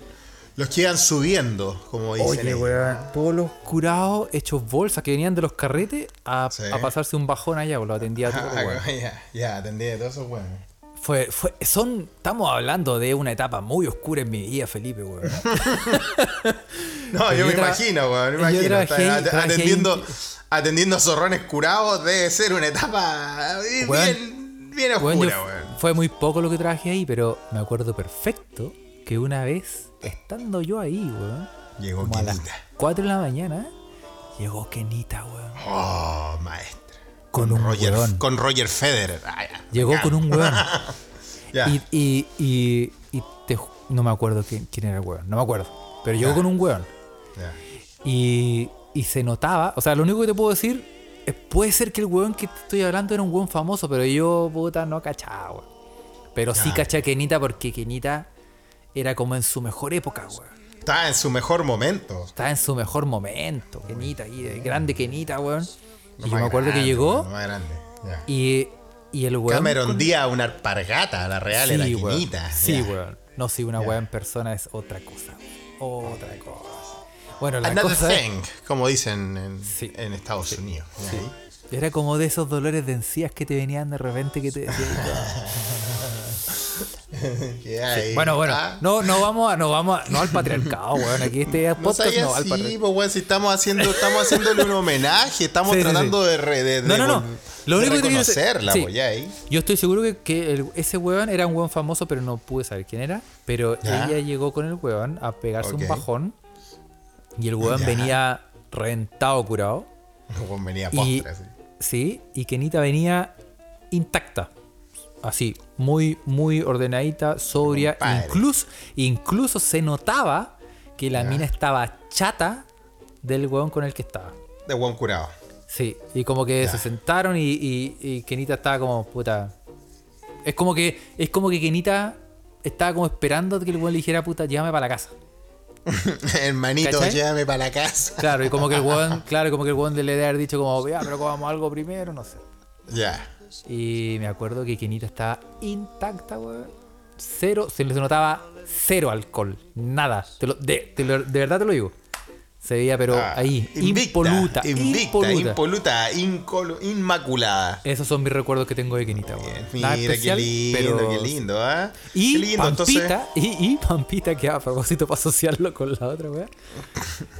Los que iban subiendo, como dicen. Oye, weón, todos los curados hechos bolsas que venían de los carretes a, Sí. a pasarse un bajón allá, pues lo atendía todo, Ah, weón. ya, ya, atendí de todos esos weones. Fue, fue, son, estamos hablando de una etapa muy oscura en mi vida, Felipe, weón. No, yo me imagino, weón. Me imagino. trabajé atendiendo, en- atendiendo zorrones curados debe ser una etapa bien, Weón, bien yo- oscura, weón. fue muy poco lo que trabajé ahí, pero me acuerdo perfecto que una vez, estando yo ahí, weón, Llegó como a las Kenita. 4 de la mañana, llegó Kenita, weón. Oh, maestra. Con un Roger, weón. Con Roger Federer. Ah, ya. Llegó Ya. con un weón. Ya. Y, y, y, y te no me acuerdo quién, quién era el weón, no me acuerdo. Pero llegó con un weón. Y, y se notaba, o sea, lo único que te puedo decir es, puede ser que el weón que te estoy hablando era un weón famoso, pero yo, puta, no cachaba, weón. Pero sí caché a Kenita porque Kenita era como en su mejor época, weón. Está en su mejor momento. Estaba en su mejor momento, Kenita, ahí, grande Kenita, weón. Y yo me acuerdo que llegó más grande. Y, y el weón... Cameron con- Díaz, una alpargata, la real era Sí, weón. Kenita. Sí, Ya. weón. No, si una Ya. weá en persona es otra cosa. Otra cosa. Bueno, la Another cosa es- thing, como dicen en, Sí. en Estados Unidos. Ya, ahí. era como de esos dolores de encías que te venían de repente que te decían. Bueno, bueno, Ah, no, no vamos a, no vamos a, no al patriarcado, weón. Aquí este No podcast seas no al patriarcado. pues, weón, si estamos haciendo, estamos haciéndole un homenaje, estamos Sí, sí, tratando de, re- de, de No, no, no. Lo único que ahí. Yo estoy seguro que, que el- ese weón era un weón famoso, pero no pude saber quién era. Pero Ya. ella llegó con el weón a pegarse un bajón. Y el weón Ya. venía reventado curado. Weón, venía Y, postre, así. sí, y Kenita venía intacta. Así, muy, muy ordenadita, sobria. Compadre. Incluso, incluso se notaba que la Ya. mina estaba chata del weón con el que estaba. De buen curado. Sí, y como que Ya. se sentaron y, y, y Kenita estaba como, puta. Es como que, es como que Kenita estaba como esperando que el weón le dijera, puta, llévame para la casa. Hermanito, ¿Cachai? llévame para la casa. Claro, y como que el weón, claro, como que el weón le debe haber dicho como, ya, pero comamos algo primero, no sé. Ya. Y me acuerdo que Kenita estaba intacta, weón. Cero, se le notaba cero alcohol. Nada. Te lo- de, lo- de verdad te lo digo. Se veía, pero Ah, ahí, invicta, impoluta. Invicta, impoluta. impoluta, inmaculada. Esos son mis recuerdos que tengo de Kenita. Bien, Mira, especial, qué lindo, pero qué lindo, ¿ah? Y qué lindo, Pampita, y, y Pampita, que a propósito para asociarlo con la otra, weón.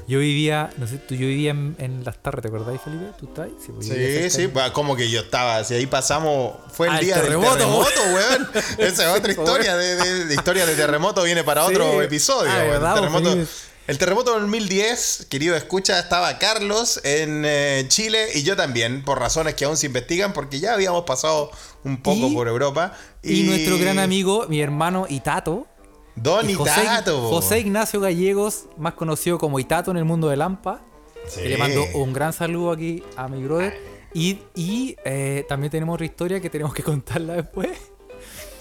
Yo vivía, no sé, tú, yo vivía en, en Las Tarres, ¿te acordáis, Felipe? ¿Tú estás? ahí? pues, Sí, sí, pues, como que yo estaba, si ahí pasamos, fue el Ah, día terremoto, del terremoto, weón. Esa es otra historia, de, de- de historia de terremoto viene para Sí. otro episodio. Ah, weón. verdad, el, terremoto, Felipe. El terremoto del 2010, querido escucha, estaba Carlos en eh, Chile y yo también, por razones que aún se investigan, porque ya habíamos pasado un poco Y- por Europa. Y, nuestro gran amigo, mi hermano Itato, Don y José, Itato. José Ignacio Gallegos, más conocido como Itato en el mundo de Lampa. Sí. que le mando un gran saludo aquí a mi brother. Y, y, eh, también tenemos otra historia que tenemos que contarla después.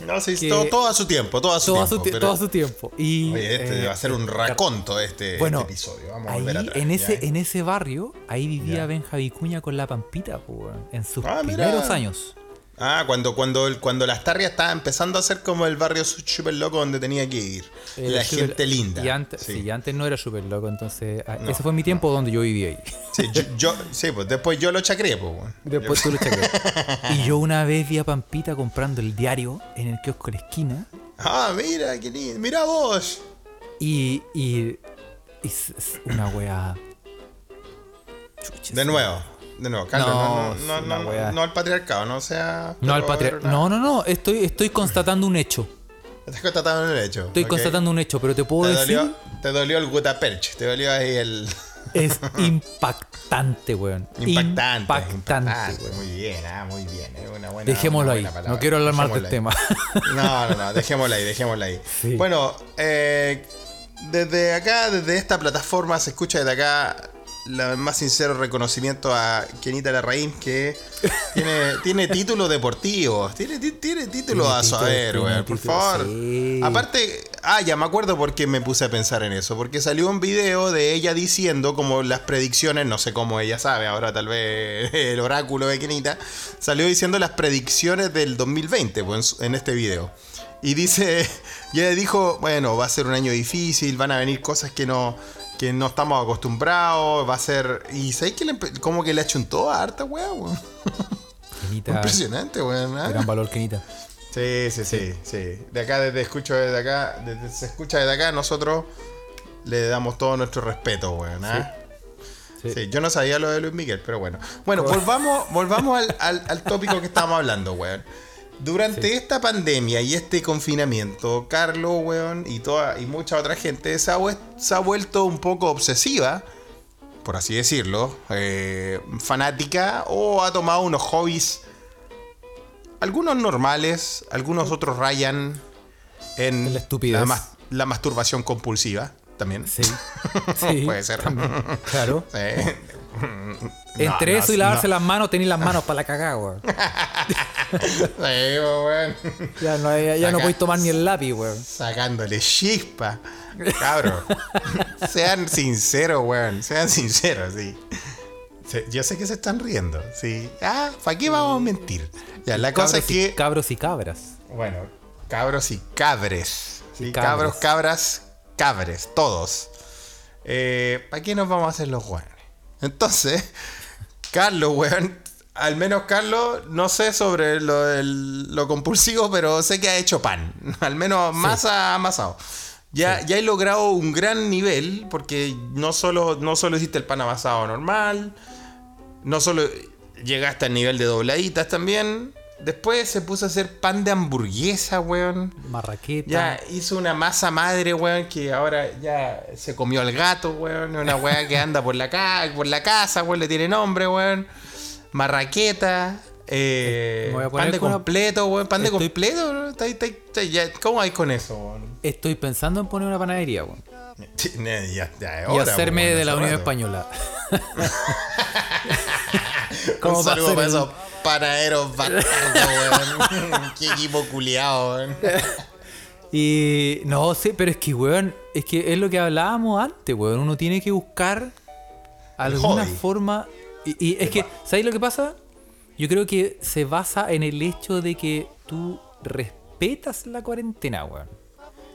No, sí, todo, todo a su tiempo, todo a su todo, a tiempo. su, ti- pero- todo a su tiempo. Y, Oye, este eh, va a ser un raconto este, Bueno, este episodio. Vamos a volver atrás. en, ese, ¿eh? en ese barrio, ahí vivía Ya. Benja Vicuña con la Pampita, po, weón, en sus Ah, mira. primeros años. Ah, cuando, cuando, cuando las tarrias estaba empezando a ser como el barrio súper loco donde tenía que ir. Eh, la gente linda. Y antes, sí. sí, antes no era súper loco, entonces ah, No, ese fue mi tiempo donde yo vivía ahí. Sí, yo, yo- sí, pues después yo lo chacré, pues. Después tú lo chacreas. Y yo una vez vi a Pampita comprando el diario en el kiosco de la esquina Ah, mira, qué lindo. Mira vos. y, y, y una wea. Chucha, De nuevo, de nuevo, Carlos, No, no, no, no, al patriarcado, no sea. No al pero- patriarca. pero No, no, no. Estoy, estoy constatando un hecho. Estás constatando el hecho. Estoy constatando un hecho, pero te puedo Te decir. dolió, te dolió el Gutaperch, te dolió ahí el. Es impactante, weón. Impactante. Impactante, weón. Muy bien, ah, muy bien. Es una buena, Dejémoslo una ahí. buena. No quiero hablar más del Dejémoslo tema. No, no, no, dejémosla ahí, dejémosla ahí. Sí. Bueno, eh, desde acá, desde esta plataforma, se escucha desde acá el más sincero reconocimiento a Kenita Larraín, que tiene, tiene títulos deportivos. Tiene, ti- tiene títulos a saber, weón, por título, favor. sí. Aparte, Ah, ya me acuerdo por qué me puse a pensar en eso. Porque salió un video de ella diciendo como las predicciones, no sé cómo ella sabe, ahora tal vez el oráculo de Kenita, salió diciendo las predicciones del 2020 pues, en este video. Y dice, ya dijo, bueno, va a ser un año difícil, van a venir cosas que no, que no estamos acostumbrados, va a ser... Y ¿sabes que le, como que le achuntó a harta weá, weón? Impresionante, weón. ¿ah? gran valor, Kenita. Sí, sí, sí, sí. De acá, desde escucho desde acá, desde se escucha desde acá, nosotros le damos todo nuestro respeto, weón. ¿ah? Sí. Sí, yo no sabía lo de Luis Miguel, pero bueno. Bueno, volvamos, volvamos al, al- al tópico que estábamos hablando, weón. Durante esta pandemia y este confinamiento, Carlos, weón, y toda y mucha otra gente se ha, vuel- se ha vuelto un poco obsesiva, por así decirlo, eh, fanática, o ha tomado unos hobbies, algunos normales, algunos otros rayan en la estupidez. la mas- la masturbación compulsiva también. Sí. Sí. Puede ser. Claro. Sí. Entre No, eso y lavarse no. las manos, tenéis las manos para la cagada, weón. Weón. Ya no, ya, ya no Saca- podéis tomar ni el lápiz, weón. Sacándole chispa. Cabro. Sean sinceros, weón. Sean sinceros, sí. Yo sé que se están riendo, sí. Ah, ¿para qué vamos a mentir? Ya, la cosa es Cabros y- que. Cabros y cabras. Bueno, cabros y cabres. Cabros, cabras, cabres, todos. Eh, ¿Para qué nos vamos a hacer los weones? Entonces, Carlos, weón. Al menos Carlos, no sé sobre lo, lo compulsivo, pero sé que ha hecho pan. Al menos masa ha amasado. Ya, ya he logrado un gran nivel, porque no solo, no solo hiciste el pan amasado normal, no solo llegaste al nivel de dobladitas también. Después se puso a hacer pan de hamburguesa, weón. Marraqueta. Ya hizo una masa madre, weón, que ahora ya se comió al gato, weón. Una weá que anda por la, ca por la casa, weón, le tiene nombre, weón. Marraqueta. eh, Me voy a poner pan de con una- completo, weón. Pan de completo, ¿no? Está está está. ¿Cómo hay con eso, weón? Estoy pensando en poner una panadería, weón. Ya- ya Y hacerme weón, de la Unión. Española. Un ¿Cómo a saludo para esos panaderos bastardos, weón. Qué equipo culiado, weón. Y no sé, pero es que, weón, es que es lo que hablábamos antes, weón. Uno tiene que buscar alguna hobby. forma. Y, y es que, ¿sabes lo que pasa? Yo creo que se basa en el hecho de que tú respetas la cuarentena, weón.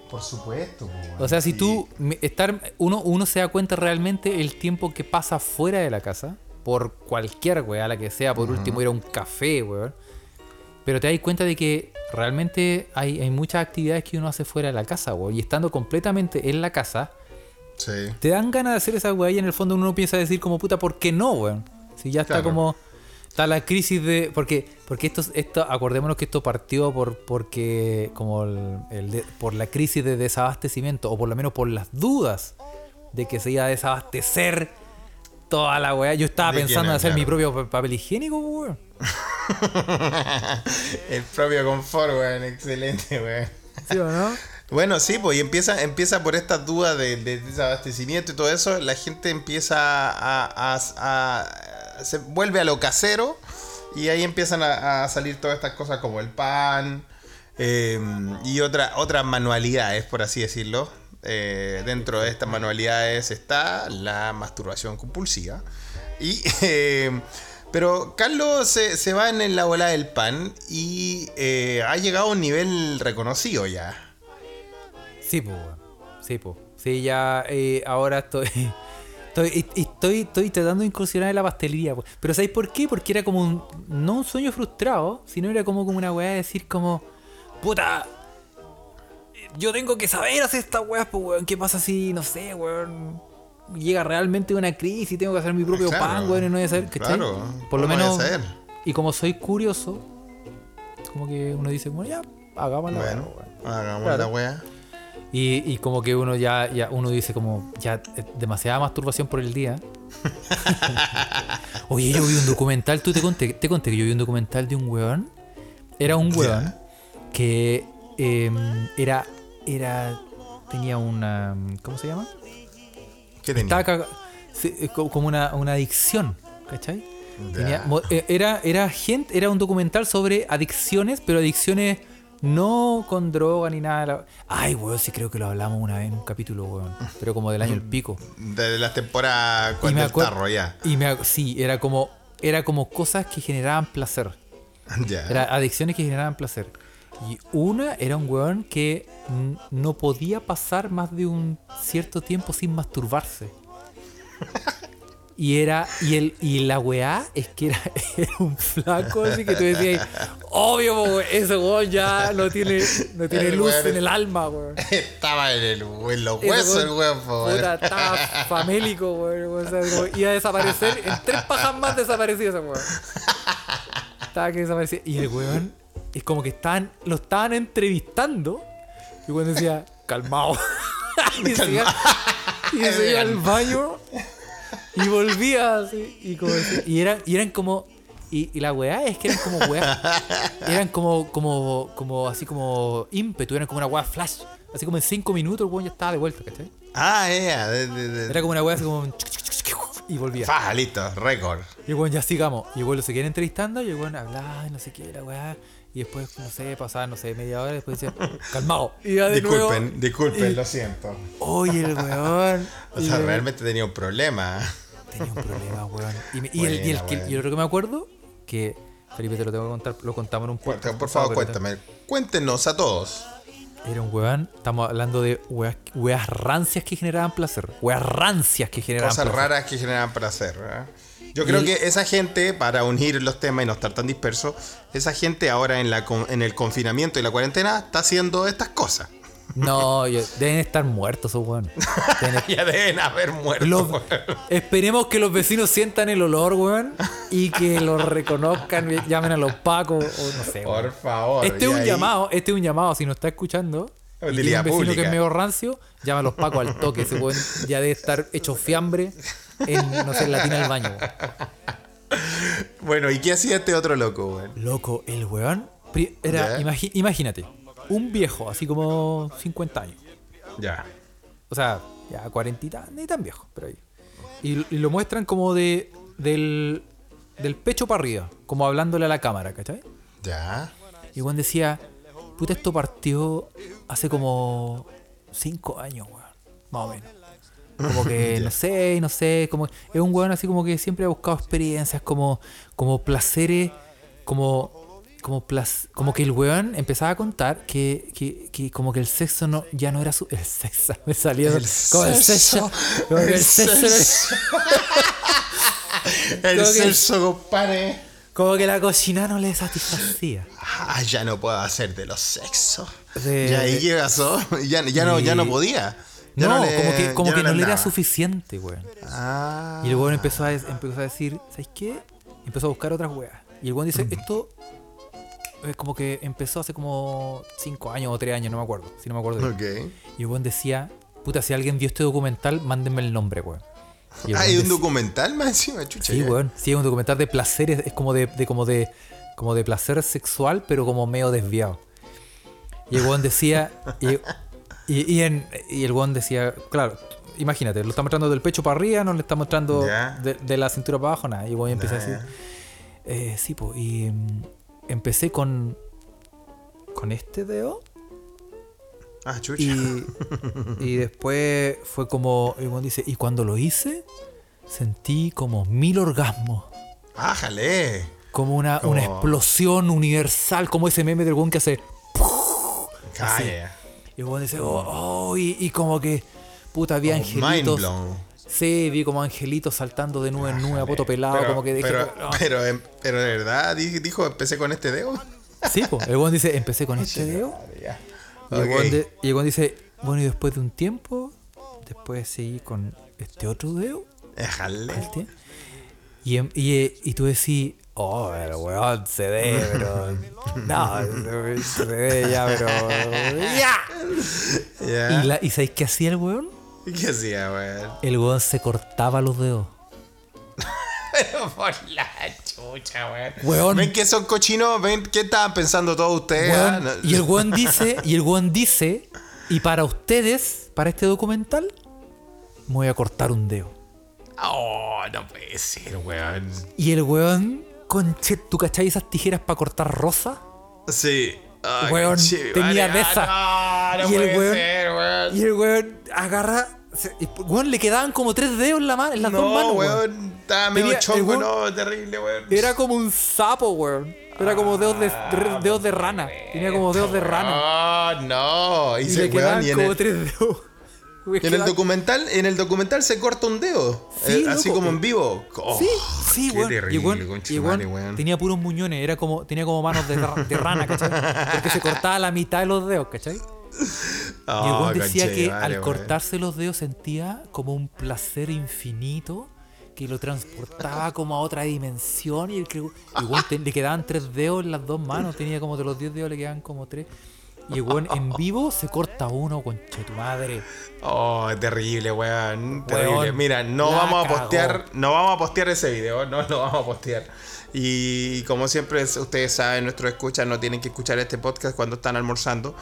Por supuesto, weón. O sea, si tú estar uno, uno se da cuenta realmente el tiempo que pasa fuera de la casa, por cualquier weá, la que sea, por último ir a un café, weón. Pero te das cuenta de que realmente hay, hay muchas actividades que uno hace fuera de la casa, weón. Y estando completamente en la casa, Sí. te dan ganas de hacer esa weá y en el fondo uno piensa decir como puta, ¿por qué no, weón? Si ya está como. Está la crisis de. Porque, porque esto, esto, acordémonos que esto partió por porque. como el, el de- por la crisis de desabastecimiento, o por lo menos por las dudas de que se iba a desabastecer toda la weá. Yo estaba ¿De pensando en hacer mi propio pa- papel higiénico, weón. El propio confort, weón. Excelente, weón. ¿Sí o no? Bueno, sí, pues y empieza, empieza por estas dudas de, de desabastecimiento y todo eso, la gente empieza a, a- a- se vuelve a lo casero y ahí empiezan a, a salir todas estas cosas como el pan eh, y otra, otras manualidades, por así decirlo. Eh, dentro de estas manualidades está la masturbación compulsiva. Y, eh, pero Carlos se, se va en la bola del pan y eh, ha llegado a un nivel reconocido ya. Sí, pues. Sí, pues. Sí, ya ahora estoy. Estoy, estoy, estoy tratando de incursionar en la pastelería. Pero ¿sabéis por qué? Porque era como un. No un sueño frustrado, sino era como, como una weá de decir como. Puta. Yo tengo que saber hacer esta weá, pues weón. ¿Qué pasa si, no sé, weón? Llega realmente una crisis y tengo que hacer mi propio Claro, pan, weón, y no voy a saber, ¿cachai? claro. Por lo ¿Cómo voy a menos. saber? Y como soy curioso, como que uno dice, bueno, ya, hagamos la Bueno, weón. hagamos Claro. la wea. Y, y como que uno ya, ya uno dice como ya eh, demasiada masturbación por el día. Oye, yo vi un documental, tú te conté, te conté que yo vi un documental de un weón. Era un weón que em, era, era, tenía una, ¿cómo se llama? ¿Qué tenía? Estaba eh, co- como una, una adicción, ¿cachai? Tenía eh, era, era gente, era un documental sobre adicciones, pero adicciones No con droga ni nada. Ay, weón, sí creo que lo hablamos una vez en un capítulo, weón. Pero como del año el pico. De la temporada Y con el tarro ya. Y me, sí, era como, era como cosas que generaban placer. Ya. Era adicciones que generaban placer. Y una era un weón que no podía pasar más de un cierto tiempo sin masturbarse. Y era, y el, y la weá es que era, era un flaco así que tú decías, obvio, weón, ese weón ya no tiene, no tiene El luz en el alma, weón. Estaba en, el, en los huesos el weón, weón, estaba famélico, weón. O sea, como iba a desaparecer. En tres pajas más desaparecía ese weón. Estaba que desaparecía. Y el weón es como que estaban, lo estaban entrevistando. Y weón decía, calmado. y se iba, y se iba al baño. Y volvía así. Y, como decía- y eran, y eran como. Y, y la weá es que eran como weá. Eran como, como, como así como ímpetu, eran como una weá flash. Así como en cinco minutos el weón ya estaba de vuelta, ¿cachai? Ah, de- de- de- Era como una weá así como. Y volvía. Faja, listo, récord. Y el weón ya sigamos. Y el weón lo seguían entrevistando y el weón hablaba y no sé qué, la weá. Y después, no sé, pasaba, no sé, media hora y después decía, calmado. Y ya de nuevo. Disculpen, disculpen, y- lo siento. Oye, el weón. O sea, realmente tenía un problema. Tenía un problema, weón. Y, me- y el, y el que- y otro que me acuerdo, que Felipe te lo tengo que contar, lo contamos en un Por, podcast. por favor, cuéntame. Cuéntenos a todos. Era un weón, estamos hablando de weas, weas rancias que generaban placer. Weas rancias que generaban Cosas placer. raras que generan placer. ¿verdad? Yo creo que esa gente, para unir los temas y no estar tan dispersos, esa gente ahora en, la, en el confinamiento y la cuarentena está haciendo estas cosas. No, yo- deben estar muertos esos weones. Deben ya deben haber muerto. Los- esperemos que los vecinos sientan el olor, weón, y que lo reconozcan, llamen a los pacos, o no sé, Por weón. favor. Este es un ahí- llamado, este es un llamado, si nos está escuchando, y tiene Utilidad un vecino que es medio rancio, llama a los pacos al toque, ese weón ya debe estar hecho fiambre en, no sé, en la tina del baño. Bueno, ¿y qué hacía este otro loco, weón? Loco, el weón era, imagi- imagínate, un viejo, así como 50 años. Ya. O sea, ya 40 y tan, ni tan viejo, pero ahí. Y, y lo muestran como de del, del pecho para arriba, como hablándole a la cámara, ¿cachai? Ya. Y Juan decía, puta, esto partió hace como 5 años, weón, más o menos. Como que, no sé, no sé, como es un weón así como que siempre ha buscado experiencias, como, como placeres, como, como, plac- como que el weón empezaba a contar que, que, que como que el sexo no, ya no era su... El sexo, me salió El como el sexo. Como que el sexo. El sexo, compadre. Como que la cocina no le satisfacía. Ah, ya no puedo hacer de los sexos. De- ¿Y ahí pasó? Ya, ya, no, ya no podía. No, le- como que, como que no le era suficiente, weón. Ah. Y el weón empezó a, empezó a decir, ¿sabes qué? Empezó a buscar otras weas. Y el weón dice, esto es como que empezó hace como 5 años o 3 años, no me acuerdo. Si no me acuerdo. bien. Ok. Y el weón decía, puta, si alguien vio este documental, mándenme el nombre, weón. El Ah, ¿Hay un decía- documental más encima, chucha. Sí, ya. weón. Sí, es un documental de placeres, es como de, de- como de como de placer sexual, pero como medio desviado. Y el weón decía. Y, y, y en- y el weón decía, claro, imagínate, lo está mostrando del pecho para arriba, no le está mostrando de, de la cintura para abajo, nada. Y empieza a Ya, decir. Eh, sí, pues, y mm, empecé con. con este dedo. Ah, chucha. Y, y después fue como. El weón dice, y cuando lo hice, sentí como mil orgasmos. Ájale. Como una, Como- una explosión universal, como ese meme del weón que hace. Calla. Y el weón dice, oh, oh", y, y como que. Puta, había Como Mind angelitos. blown. Sí, vi como angelitos saltando de nube en nube a poto pelado, Pero, como que dije. pero, "Ah". pero, em- pero de verdad, di- dijo, empecé con este dedo. Sí, pues. El weón dice, empecé con este dedo. Y el Ok. weón de- y el weón dice, bueno, y después de un tiempo, después seguí con este otro dedo. Éjale. este, Y, em- y, y tú decís, oh, pero weón, se ve, pero. No, se ve ya, pero. ¡Ya! ¿Y, la, ¿Y sabéis qué hacía el weón? ¿Y ¿Qué hacía, weón? El weón se cortaba los dedos. Pero por la chucha, weón. Weón. ¿Ven que son cochinos? ¿Ven qué estaban pensando todos ustedes? Weón, ah? Y el weón dice, y el weón dice, y para ustedes, para este documental, me voy a cortar un dedo. Oh, no puede ser, weón. Y el weón, conche, ¿tú cachai esas tijeras para cortar rosa? Sí. Ay, weón, tenía vale, de ah, no, no y, el weón, ser, weón. y el weón agarra. weón, le quedaban como tres dedos en, la ma- en las dos No, manos, weón. weón. Estaba medio Tenía- el chongo, weón- no, terrible, weón. Era como un sapo, weón. Era como dedos de, de- dedos de rana. Tenía como dedos de rana. Ah, no. Y, Y se, le quedaban y como el, tres dedos. Y en el documental, en el documental se corta un dedo. Sí, eh, así como en vivo. Oh, Sí, sí, qué. Y y tenía puros muñones, era como, tenía como manos de, ra- de rana, ¿cachai? Porque se cortaba la mitad de los dedos, ¿cachai? y Oh, weón decía que al cortarse los dedos sentía como un placer infinito que lo transportaba como a otra dimensión y el, que, te- le quedaban tres dedos en las dos manos, tenía como de los diez dedos le quedaban como tres. Y weón en vivo se corta uno, conche tu madre. Oh, terrible, weón. Terrible. Weón, Mira, no vamos a cagó. postear, no vamos a postear ese video, no lo vamos a postear. Y como siempre es- ustedes saben, nuestros escuchas no tienen que escuchar este podcast cuando están almorzando.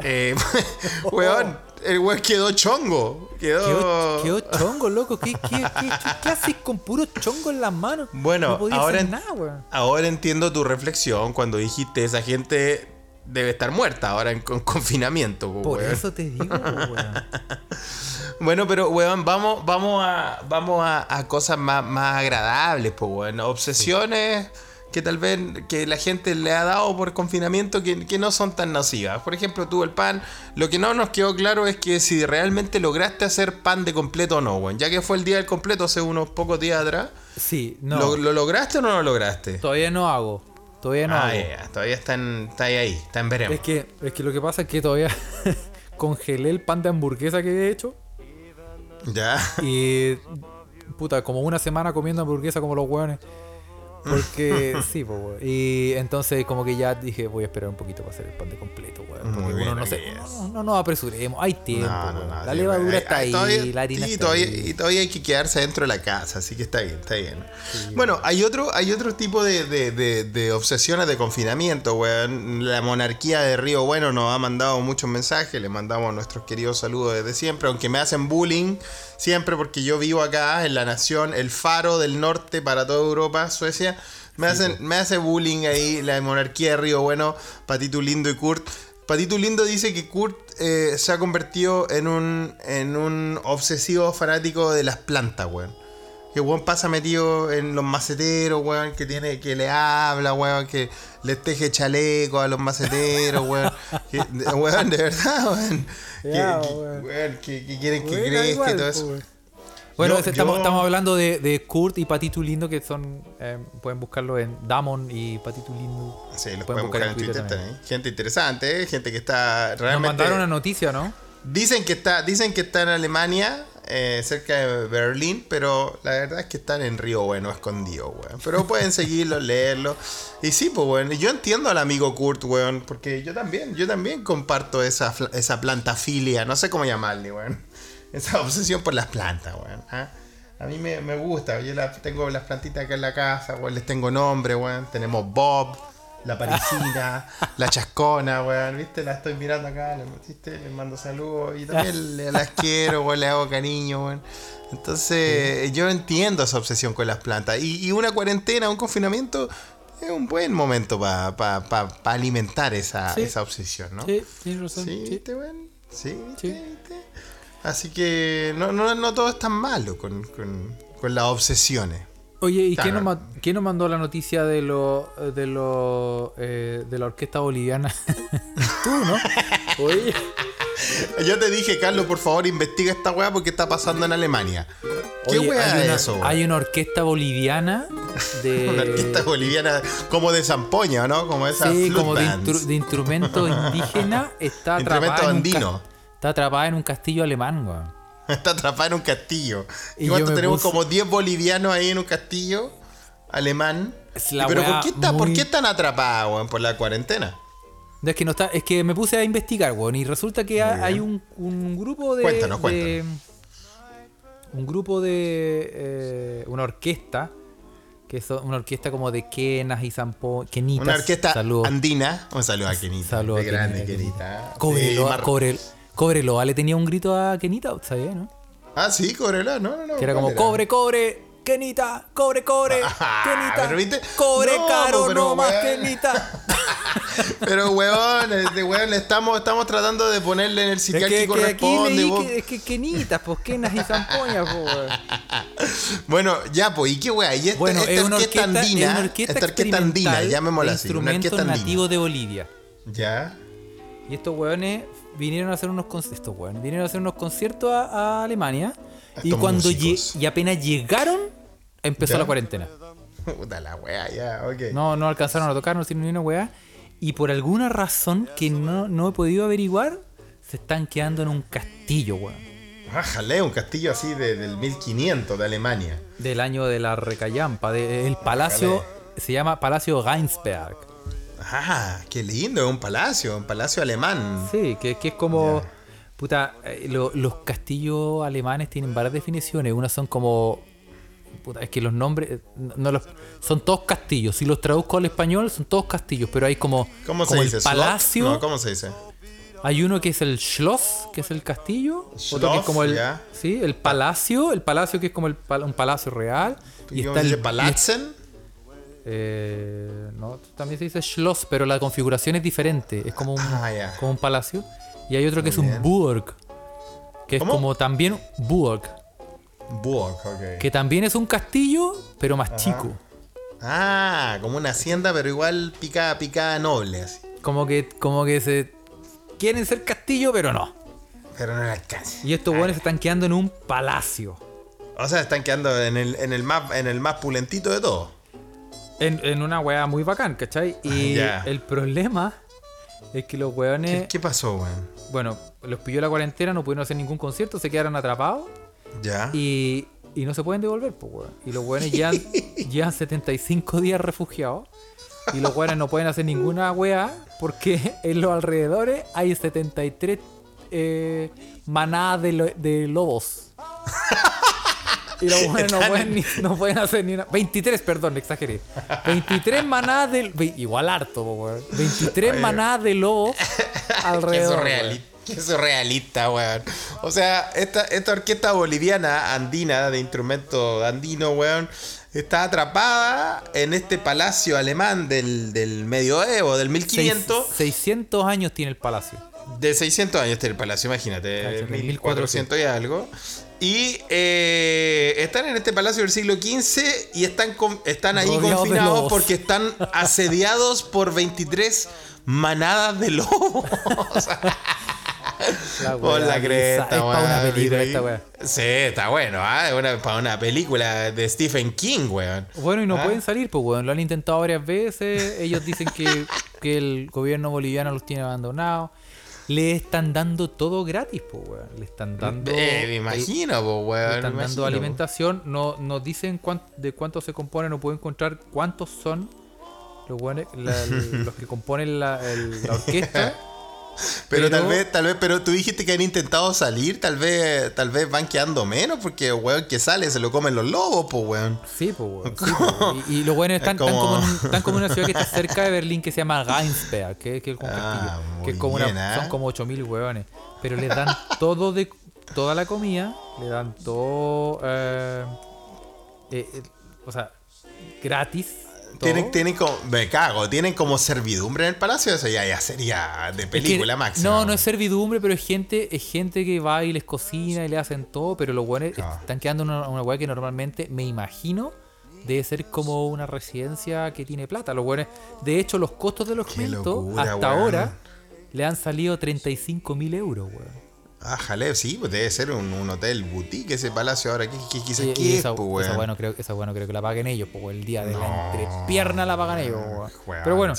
Eh, weón, el weón quedó chongo. Quedó. Quedó, quedó chongo, loco. ¿Qué, qué, qué, qué haces con puro chongo en las manos? Bueno, no ahora, nada, weón. ahora entiendo tu reflexión cuando dijiste esa gente debe estar muerta ahora en con confinamiento. po, Por weón. eso te digo, weón. Bueno, pero weón, vamos, vamos a, vamos a, a cosas más, más agradables, pues weón. Obsesiones que tal vez que la gente le ha dado por confinamiento que, que no son tan nocivas. Por ejemplo, tú el pan, lo que no nos quedó claro es que si realmente lograste hacer pan de completo o no, weón. Ya que fue el día del completo hace unos pocos días atrás. Sí, no. ¿Lo, lo lograste o no lo lograste? Todavía no hago. Todavía no ah, hago. todavía está, en, está ahí, ahí, está en veremos. Es que, es que lo que pasa es que todavía congelé el pan de hamburguesa que he hecho. Ya. Y. Puta, como una semana comiendo hamburguesa como los hueones. Porque sí, weón. Y entonces, como que ya dije, voy a esperar un poquito para hacer el pan de completo, weón. Porque uno no, no, no nos apresuremos, hay tiempo. No, no, weón. no, la levadura está ahí, todavía- la harina y está todavía, ahí. y todavía hay que quedarse dentro de la casa, así que está bien, está bien. bueno, hay otro, hay otro tipo de, de- de- de obsesiones de confinamiento, weón. La monarquía de Río Bueno nos ha mandado muchos mensajes, le mandamos nuestros queridos saludos desde siempre, aunque me hacen bullying siempre porque yo vivo acá en la nación, el faro del norte para toda Europa, Suecia. Me, hacen, me hace bullying ahí la monarquía de Río Bueno, Patito Lindo y Kurt. Patito Lindo dice que Kurt eh, se ha convertido en un, en un obsesivo fanático de las plantas, weón. Que weón pasa metido en los maceteros, weón, que tiene, que le habla, weón, que le teje chaleco a los maceteros, weón. Que- weón, de verdad, weón. Que, Ya, que- weón. weón, que- que quieren que crezca igual, y todo pues, eso. weón. Bueno, Yo- estamos, yo- estamos hablando de, de Kurt y Patito Lindo, que son. eh, pueden buscarlo en Damon y Patito Lindo. Sí, los Pueden pueden buscar en Twitter también. también. Gente interesante, ¿eh? gente que está Nos realmente... mandaron una noticia, ¿no? Dicen que está, dicen que está en Alemania, eh, cerca de Berlín, pero la verdad es que están en Río Bueno, escondido, weón. Pero pueden seguirlo, leerlo. Y sí, pues, weón. Yo entiendo al amigo Kurt, weón, porque yo también, yo también comparto esa, esa plantafilia, no sé cómo llamarle, weón. Esa obsesión por las plantas, weón. ¿ah? A mí me, me gusta, yo tengo las plantitas acá en la casa, weón, les tengo nombre, weón. Tenemos Bob, la parisina, la chascona, weón, ¿viste? La estoy mirando acá, ¿viste? Les mando saludos y también le- las quiero, weón, le hago cariño, weón. Entonces, yo entiendo esa obsesión con las plantas. Y, y una cuarentena, un confinamiento, es un buen momento para alimentar esa, Sí. esa obsesión, ¿no? Sí, tienes razón. Sí, sí. ¿viste, weón? Sí, ¿viste? Sí. ¿viste? Así que no, no, no todo es tan malo con, con- con las obsesiones. Oye, ¿y quién, nos, quién nos mandó la noticia de lo de lo eh, de la orquesta boliviana? Tú, ¿no? Oye, Yo te dije, Carlos, por favor, investiga esta weá porque está pasando en Alemania. ¿Qué oye, weá hay es una, eso? Hay una orquesta boliviana de Una orquesta boliviana como de zampoña, ¿no? Como esa sí, como de, instrumento indígena está Instrumento atrapada en un andino. está atrapada en un castillo alemán, weón. Está atrapada en un castillo. Y ¿Y cuánto yo me tenemos? puse- Como 10 bolivianos ahí en un castillo alemán. Es la ¿Y ¿Pero por qué, está, por muy- qué están atrapadas, weón? ¿Por la cuarentena? No, es que no está, es que me puse a investigar, weón, y resulta que ha- hay un, un grupo de. Cuéntanos, de- un grupo de. eh, una orquesta. Que es una orquesta como de quenas y zampo. Quenitas. Una orquesta Saludos. andina. Un saludo a Kenita. Saludos grande, Kenita, Kenita. Sí, Cobreloa le tenía un grito a Kenita, ¿sabías, no? Ah, sí, Cobreloa. No, no, no. Que era ¿cuál como cobre, cobre. Kenita, cobre, cobre, Ah, Kenita, pero cobre No, caro, pero, no más weón. Kenita. Pero weón, este weón, estamos, estamos tratando de ponerle en el Es sitial que, que, que aquí corresponde. leí vos- que, es que Kenitas, pues Kenas y Zampoñas, pues, weón. Bueno, ya, pues, ¿y qué weá? Y esta, Bueno, esta es una orquesta, andina, es una orquesta esta orquesta andina, llamémosla así, instrumentos nativos de Bolivia. Ya. Y estos weones vinieron a hacer unos conciertos, weones vinieron a hacer unos conciertos a, a Alemania. Y cuando lle- y apenas llegaron, empezó ¿Ya? la cuarentena. Puta la weá, ya, ok. No, no alcanzaron a tocar, no hicieron ni una weá. Y por alguna razón que no, no he podido averiguar, se están quedando en un castillo, weón. Bájale, un castillo así de- del 1500 de Alemania. Del año de la Recallampa, del palacio, se llama Palacio Geinsberg. Ah, qué lindo, es un palacio, un palacio alemán. Sí, que, que es como. Puta, eh, lo- los castillos alemanes tienen varias definiciones. Unas son como. Puta, es que los nombres. eh, No los, son todos castillos. Si los traduzco al español, son todos castillos. Pero hay como. ¿Cómo se como dice? El palacio. No, ¿cómo se dice? Hay uno que es el Schloss, que es el castillo. otro que es Schloss, como el. Sí, el palacio. El palacio que es como el un palacio real. ¿Y cómo está se el- ¿Palatsen? Eh, no, también se dice Schloss, pero la configuración es diferente. Es como un, Ah, ya. como un palacio. Y hay otro que es un. Burg. Que ¿Cómo? es como también Burg. Burg, ok. Que también es un castillo, pero más chico. Ah, como una hacienda, pero igual picada, picada noble, así. Como que, como que se quieren ser castillo, pero no. Pero no le alcanza. Y estos buenos se están quedando en un palacio. O sea, están quedando en el, en el, más, en el más pulentito de todo. En, en una weá muy bacán, ¿cachai? Y Ya. el problema es que los weones. ¿Qué, qué pasó, weón? Bueno, los pilló la cuarentena, no pudieron hacer ningún concierto, se quedaron atrapados. Ya. Y, y no se pueden devolver, pues, weón. Y los weones llevan, llevan 75 días refugiados. Y los weones no pueden hacer ninguna weá porque en los alrededores hay 73 eh, manadas de, lo- de lobos. Y los weones no pueden, ni- no pueden hacer ni una. 23, perdón, exageré. 23 manadas de. Igual harto, weón. 23 Oye. manadas de lobos alrededor. qué surrealista, weón. O sea, esta, esta orquesta boliviana andina de instrumento andino, weón, está atrapada en este palacio alemán del, del medioevo, del 1500. Seis- 600 años tiene el palacio. De 600 años tiene el palacio, imagínate, Cállate, 1400 y algo. Y eh, están en este palacio del siglo XV y están, con- están ahí Rodeados confinados porque están asediados por 23 manadas de lobos. La Por la cresta, Es para una película esta weá. Sí, está bueno, ¿ah? Es una- para una película de Stephen King, weón. Bueno, y no Ah. pueden salir, pues, weón. Lo han intentado varias veces. Ellos dicen que, que el gobierno boliviano los tiene abandonados. Le están dando todo gratis, pues, weón. Le están dando. Eh, me imagino, po, le weón. están me dando imagino. alimentación. No, no dicen cuán- de cuánto se compone, no puedo encontrar cuántos son los, weones- la- los que componen la, el- la orquesta. Pero, Pero- tal vez, tal vez, pero tú dijiste que han intentado salir, tal vez, tal vez van quedando menos, porque weón que sale se lo comen los lobos, pues weón. Sí, pues, weón. sí. Y, y los buenos están, Es están como- como en, están como en una ciudad que está cerca de Berlín que se llama Geinsberg, que, que es un Ah, castillo. Que es como una- bien, ¿ah? son como 8000 hueones. Pero les dan todo de toda la comida, le dan todo. eh, eh, eh, o sea, gratis. Tienen, tienen como, me cago, tienen como servidumbre en el palacio, eso ya, ya sería de Es que- película máxima. No, no es servidumbre, pero es gente, es gente que va y les cocina y le hacen todo, pero los buenos Ah. están quedando en una, una hueá que normalmente me imagino debe ser como una residencia que tiene plata. Los buenos, de hecho, los costos del alojamiento locura, hasta ahora le han salido 35 mil euros, weón. Ah, jale, sí, pues debe ser un, un hotel boutique ese palacio ahora. ¿Qué, qué, qué, qué, Y- qué y es, esa, pues, esa weón? weá no creo, esa weá no creo que la paguen ellos, pues el día de No. la entrepierna la pagan ellos, weón. Weón, Pero bueno,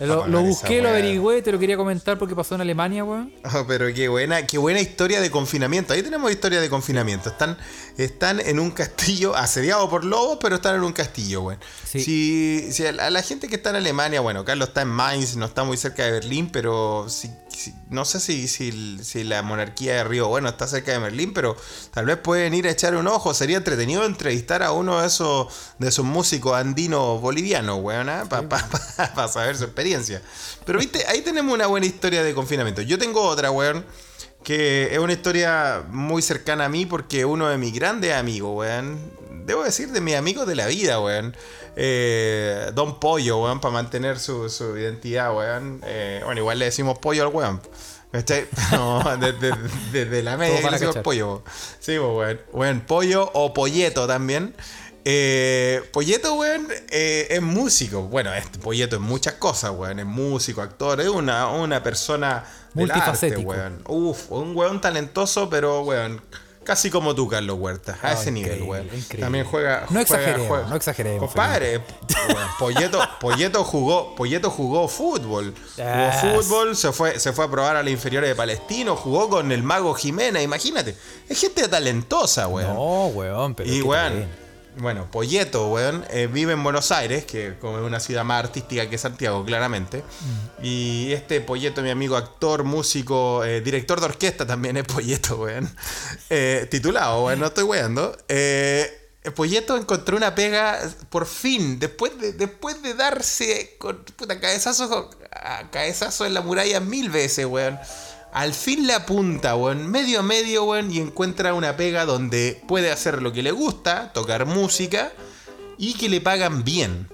lo, esa busqué, lo averigüé, te lo quería comentar porque pasó en Alemania, weón. Oh, pero qué buena, qué buena historia de confinamiento. Ahí tenemos historia de confinamiento. Están, están en un castillo, asediados por lobos, pero están en un castillo, güey. Sí. Si, si a, la, a la gente que está en Alemania, bueno, Carlos está en Mainz, no está muy cerca de Berlín, pero si- no sé si, si, si la monarquía de Río, bueno, está cerca de Berlín, pero tal vez pueden ir a echar un ojo. Sería entretenido entrevistar a uno de esos, de esos músicos andinos bolivianos, güey, para saber su experiencia. Pero viste, ahí tenemos una buena historia de confinamiento. Yo tengo otra, weón, que es una historia muy cercana a mí porque uno de mis grandes amigos, weón, debo decir de mis amigos de la vida, weón, eh, Don Pollo, weón, para mantener su, su identidad, weón. Eh, bueno, igual le decimos pollo al weón. ¿Cachai? No, desde, desde la media que le decimos pollo. Sí, pues, weón. Weón, pollo o polleto también. Eh, polleto, weón, eh, es músico. Bueno, este polleto es muchas cosas, weón. Es músico, actor, es una, una persona arte, Multifacético. weón. Uf, un weón talentoso, pero, weón, casi como tú, Carlos Huerta. A Ah, ese nivel, weón. También juega. No juega- exageremos, juega- no exageremos, Compadre, Polleto, Polleto jugó, Polleto jugó fútbol. Jugó fútbol, se fue, se fue a probar a la inferiores de Palestino, jugó con el mago Jiménez, imagínate. Es gente talentosa, weón. No, weón, pero. Y weón. Bueno, Polleto, weón, eh, vive en Buenos Aires, que como es una ciudad más artística que Santiago, claramente. Mm. Y este Polleto, mi amigo actor, músico, eh, director de orquesta también es Polleto, weón. Eh, titulado, weón, no estoy weando. Eh, Polleto encontró una pega por fin, después de, después de darse con puta, cabezazo, a cabezazo en la muralla mil veces, weón. Al fin le apunta, weón, medio a medio, weón, y encuentra una pega donde puede hacer lo que le gusta, tocar música, y que le pagan bien.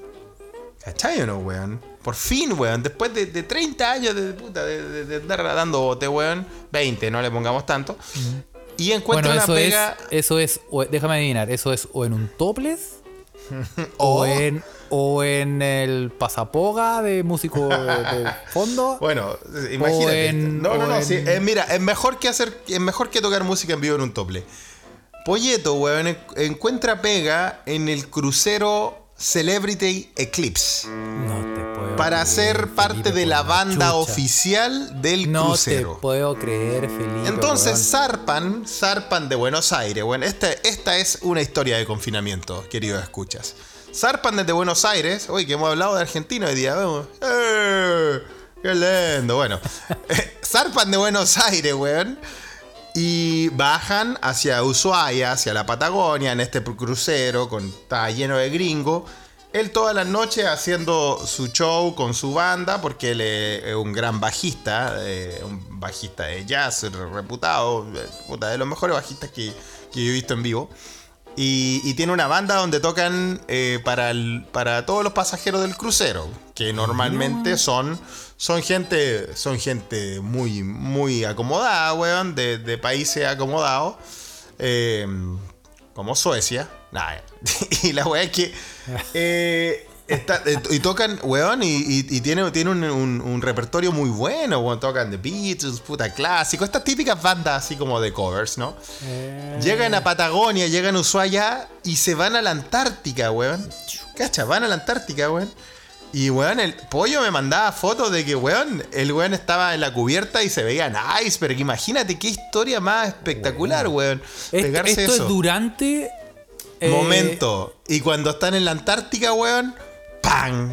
¿Cachai o no, weón? Por fin, weón, después de, de 30 años de, puta, de, de- andar dando bote, weón, 20, no le pongamos tanto, y encuentra Bueno, una eso pega... es, eso es, o- déjame adivinar, eso es o en un topless o- en o en el pasapoga de músico de, de fondo. Bueno, imagínate. en- no, no, o no. en- sí, eh, mira, es mejor que hacer, es mejor que tocar música en vivo en un tople. Polleto, weón, en- encuentra pega en el crucero Celebrity Eclipse No te puedo para creer, ser parte Felipe, de la banda chucha. oficial del No crucero. te puedo creer, Felipe. Entonces weón. zarpan, zarpan de Buenos Aires. Bueno, esta, esta es una historia de confinamiento, queridos escuchas. Zarpan desde Buenos Aires. Uy, que hemos hablado de Argentina hoy día. vemos. ¡Eh! ¡Qué lindo! Bueno, eh, zarpan de Buenos Aires, weón. Y bajan hacia Ushuaia, hacia la Patagonia, en este crucero, con, está lleno de gringos. Él todas las noches haciendo su show con su banda, porque él es un gran bajista, eh, un bajista de jazz reputado, puta, de los mejores bajistas que, que yo he visto en vivo. Y, y tiene una banda donde tocan eh, para, el- para todos los pasajeros del crucero, que normalmente son, son gente son gente muy, muy acomodada, weón, de, de países acomodados, eh, como Suecia. Nah, y la weá es que... eh, está- eh, y tocan, weón, y, y- y tiene, tiene un, un- un repertorio muy bueno, weón. Tocan The Beatles, puta clásico. Estas típicas bandas así como de covers, ¿no? Llegan a Patagonia, llegan a Ushuaia y se van a la Antártica, weón. Cacha, van a la Antártica, weón. Y, weón, el pollo me mandaba fotos de que, weón, el weón estaba en la cubierta y se veía nice, pero que imagínate qué historia más espectacular, weón. Est- Pegarse esto eso. es durante. eh, Momento. Y cuando están en la Antártica, weón, ¡pam!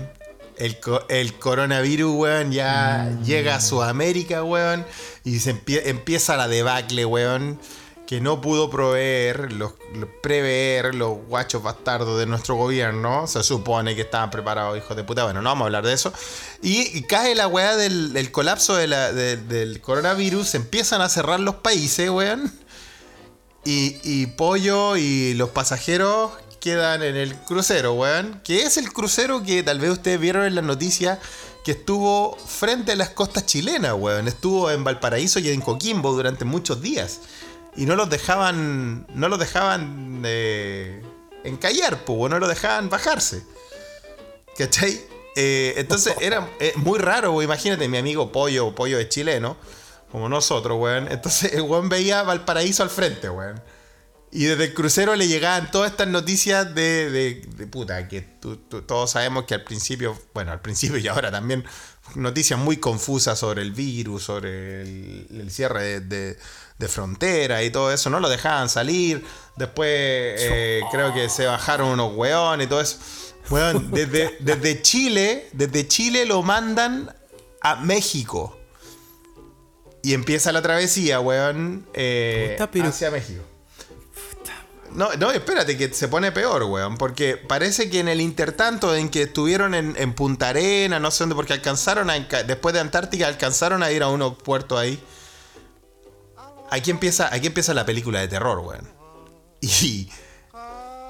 El, el coronavirus, weón, ya Mm. llega a Sudamérica, weón, y se empie- empieza la debacle, weón, que no pudo proveer, prever los guachos bastardos de nuestro gobierno. Se supone que estaban preparados, hijos de puta. Bueno, no vamos a hablar de eso. Y, cae la weá del, colapso de la- de- del coronavirus, empiezan a cerrar los países, weón. Y, y Pollo y los pasajeros quedan en el crucero, weón. Que es el crucero que tal vez ustedes vieron en las noticias que estuvo frente a las costas chilenas, weón. Estuvo en Valparaíso y en Coquimbo durante muchos días. Y no los dejaban. No los dejaban eh, encallar, pues, no los dejaban bajarse. ¿Cachai? Eh, entonces era eh, muy raro, weón. Imagínate, mi amigo Pollo, Pollo es chileno, como nosotros, weón. Entonces el weón veía Valparaíso al frente, weón. Y desde el crucero le llegaban todas estas noticias de, de, de puta, que tú- tú- todos sabemos que al principio, bueno, al principio y ahora también, noticias muy confusas sobre el virus, sobre el, el cierre de, de, de frontera y todo eso, no lo dejaban salir. Después eh, creo que se bajaron unos weones y todo eso. Weón, desde, desde Chile, desde Chile lo mandan a México. Y empieza la travesía, weón, eh, Puta, hacia México. No, no, espérate, que se pone peor, weón. Porque parece que en el intertanto en que estuvieron en, en Punta Arena, no sé dónde, porque alcanzaron a. Después de Antártica, alcanzaron a ir a unos puertos ahí. Aquí empieza, aquí empieza la película de terror, weón. Y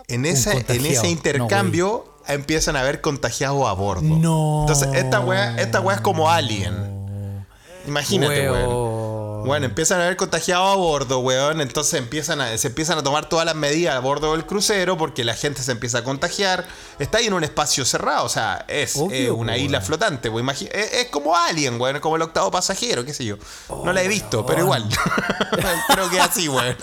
en, esa, en ese No, intercambio empiezan a haber contagiados a bordo. No. Entonces, esta weá, esta weá es como Alien. Imagínate, weón. Bueno, empiezan a haber contagiados a bordo, weón. Entonces empiezan a, se empiezan a tomar todas las medidas a bordo del crucero porque la gente se empieza a contagiar. Está ahí en un espacio cerrado, o sea, es Obvio, eh, una weón. isla flotante. weón. Es, es como Alien, weón, como el octavo pasajero, qué sé yo. no la he visto, pero igual. Creo que es así, weón.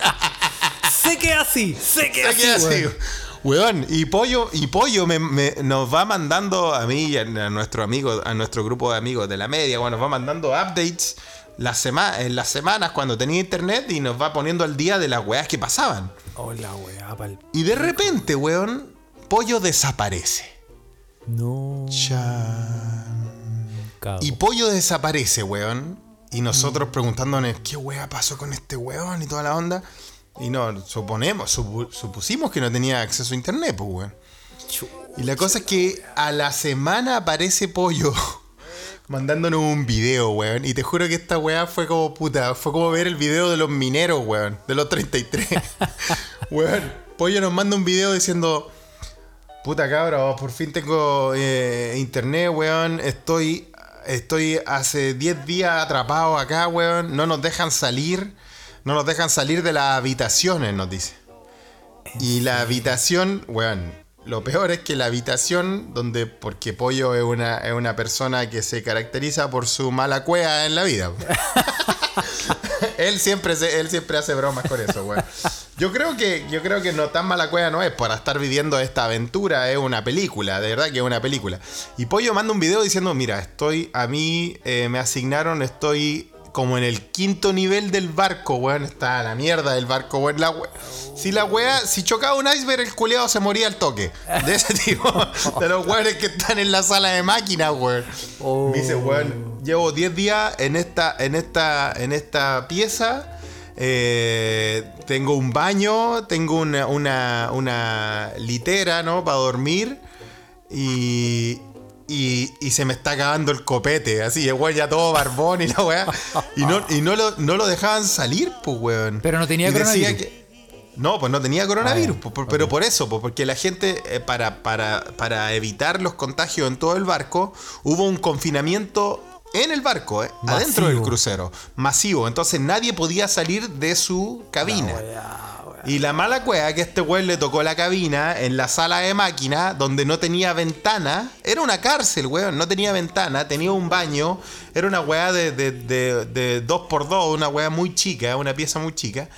Sé que así, sé que así. queda así. weón. Weón, y Pollo, y Pollo me- me- nos va mandando a mí y a, a nuestro amigo, a nuestro grupo de amigos de la media, bueno, nos va mandando updates la sema- en las semanas cuando tenía internet y nos va poniendo al día de las weas que pasaban. Hola, weá, pal. Y de repente, weón, Pollo desaparece. No. Y Pollo desaparece, weón. Y nosotros preguntándonos, ¿qué wea pasó con este weón? Y toda la onda. Y no, suponemos, supu- supusimos que no tenía acceso a internet, pues, weón. Y la cosa es que a la semana aparece Pollo mandándonos un video, weón. Y te juro que esta weá fue como puta, fue como ver el video de los mineros, weón, de los 33. weón, Pollo nos manda un video diciendo, puta cabra, por fin tengo eh, internet, weón. Estoy, estoy hace 10 días atrapado acá, weón. No nos dejan salir, no nos dejan salir de las habitaciones, nos dice. Y la habitación, weón, lo peor es que la habitación donde, porque Pollo es una, es una persona que se caracteriza por su mala cueva en la vida. él, siempre se- él siempre hace bromas con eso. Yo creo que, yo creo que no tan mala cueva no es para estar viviendo esta aventura, es una película, de verdad que es una película. Y Pollo manda un video diciendo, mira, estoy, a mí eh, me asignaron, estoy como en el quinto nivel del barco, weón. Está la mierda del barco, weón. La we- si la wea, si chocaba un iceberg, el culeado se moría al toque. De ese tipo, de los weones que están en la sala de máquinas, weón. Oh. Me dice, weón, llevo 10 días en esta, en esta, en esta pieza. eh, tengo un baño, tengo una, una, una litera, ¿no? Para dormir. Y, y, y se me está acabando el copete, así, el weón ya todo barbón y la weá. Y no, y no, lo, no lo dejaban salir, pues, weón. Pero no tenía Y coronavirus. que- no, pues no tenía coronavirus, Ah, pero por eso, pues, porque la gente, eh, para, para, para evitar los contagios en todo el barco, hubo un confinamiento en el barco, eh, adentro del crucero, masivo. Entonces nadie podía salir de su cabina. Y la mala cueva que este güey le tocó la cabina en la sala de máquina donde no tenía ventana. Era una cárcel, weón. No tenía ventana, tenía un baño. Era una weá de, de, de, de dos dos, una weá muy chica, una pieza muy chica.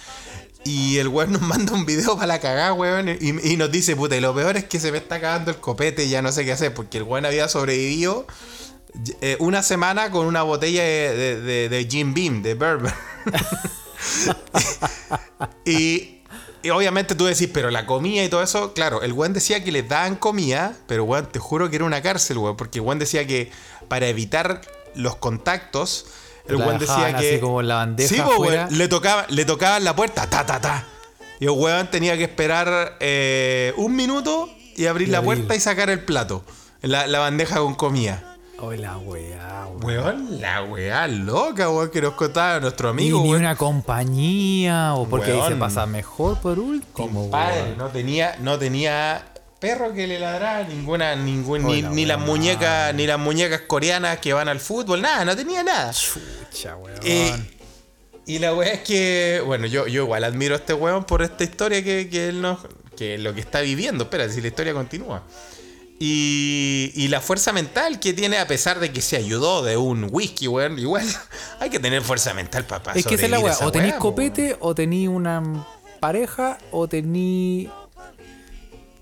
Y el weón nos manda un video para la cagada, weón. Y, nos dice, puta, y lo peor es que se me está cagando el copete y ya no sé qué hacer. Porque el weón había sobrevivido eh, una semana con una botella de, de, de- de Jim Beam, de bourbon. y, y obviamente tú decís, pero la comida y todo eso, claro, el weón decía que les daban comida, pero weón, te juro que era una cárcel, weón, porque el weón decía que para evitar los contactos, el weón decía que... así como la bandeja Sí, po, afuera. weón, le, tocaba, le tocaban la puerta, ta, ta, ta. Y el weón tenía que esperar eh, un minuto y abrir Y la abrir. puerta y sacar el plato, la, la bandeja con comida. Hola, weá, weón. Weón, la weá loca, weón, que nos contaba nuestro amigo, ni weón. una compañía, o porque ahí se Weón. pasa mejor por último, Compadre, weón. no tenía, no tenía perro que le ladrara, ninguna, ningún, ni, Hola, ni las weón. muñecas, ni las muñecas coreanas que van al fútbol, nada, no tenía nada. Chucha, weón. Eh, y la weá es que, bueno, yo, yo igual admiro a este weón por esta historia que, que él nos. que lo que está viviendo. Espera, si la historia continúa. Y, y la fuerza mental que tiene, a pesar de que se ayudó de un whisky, weón, igual hay que tener fuerza mental, papá. es que esa es la weá. O tenís copete, o tenís una pareja, o tenís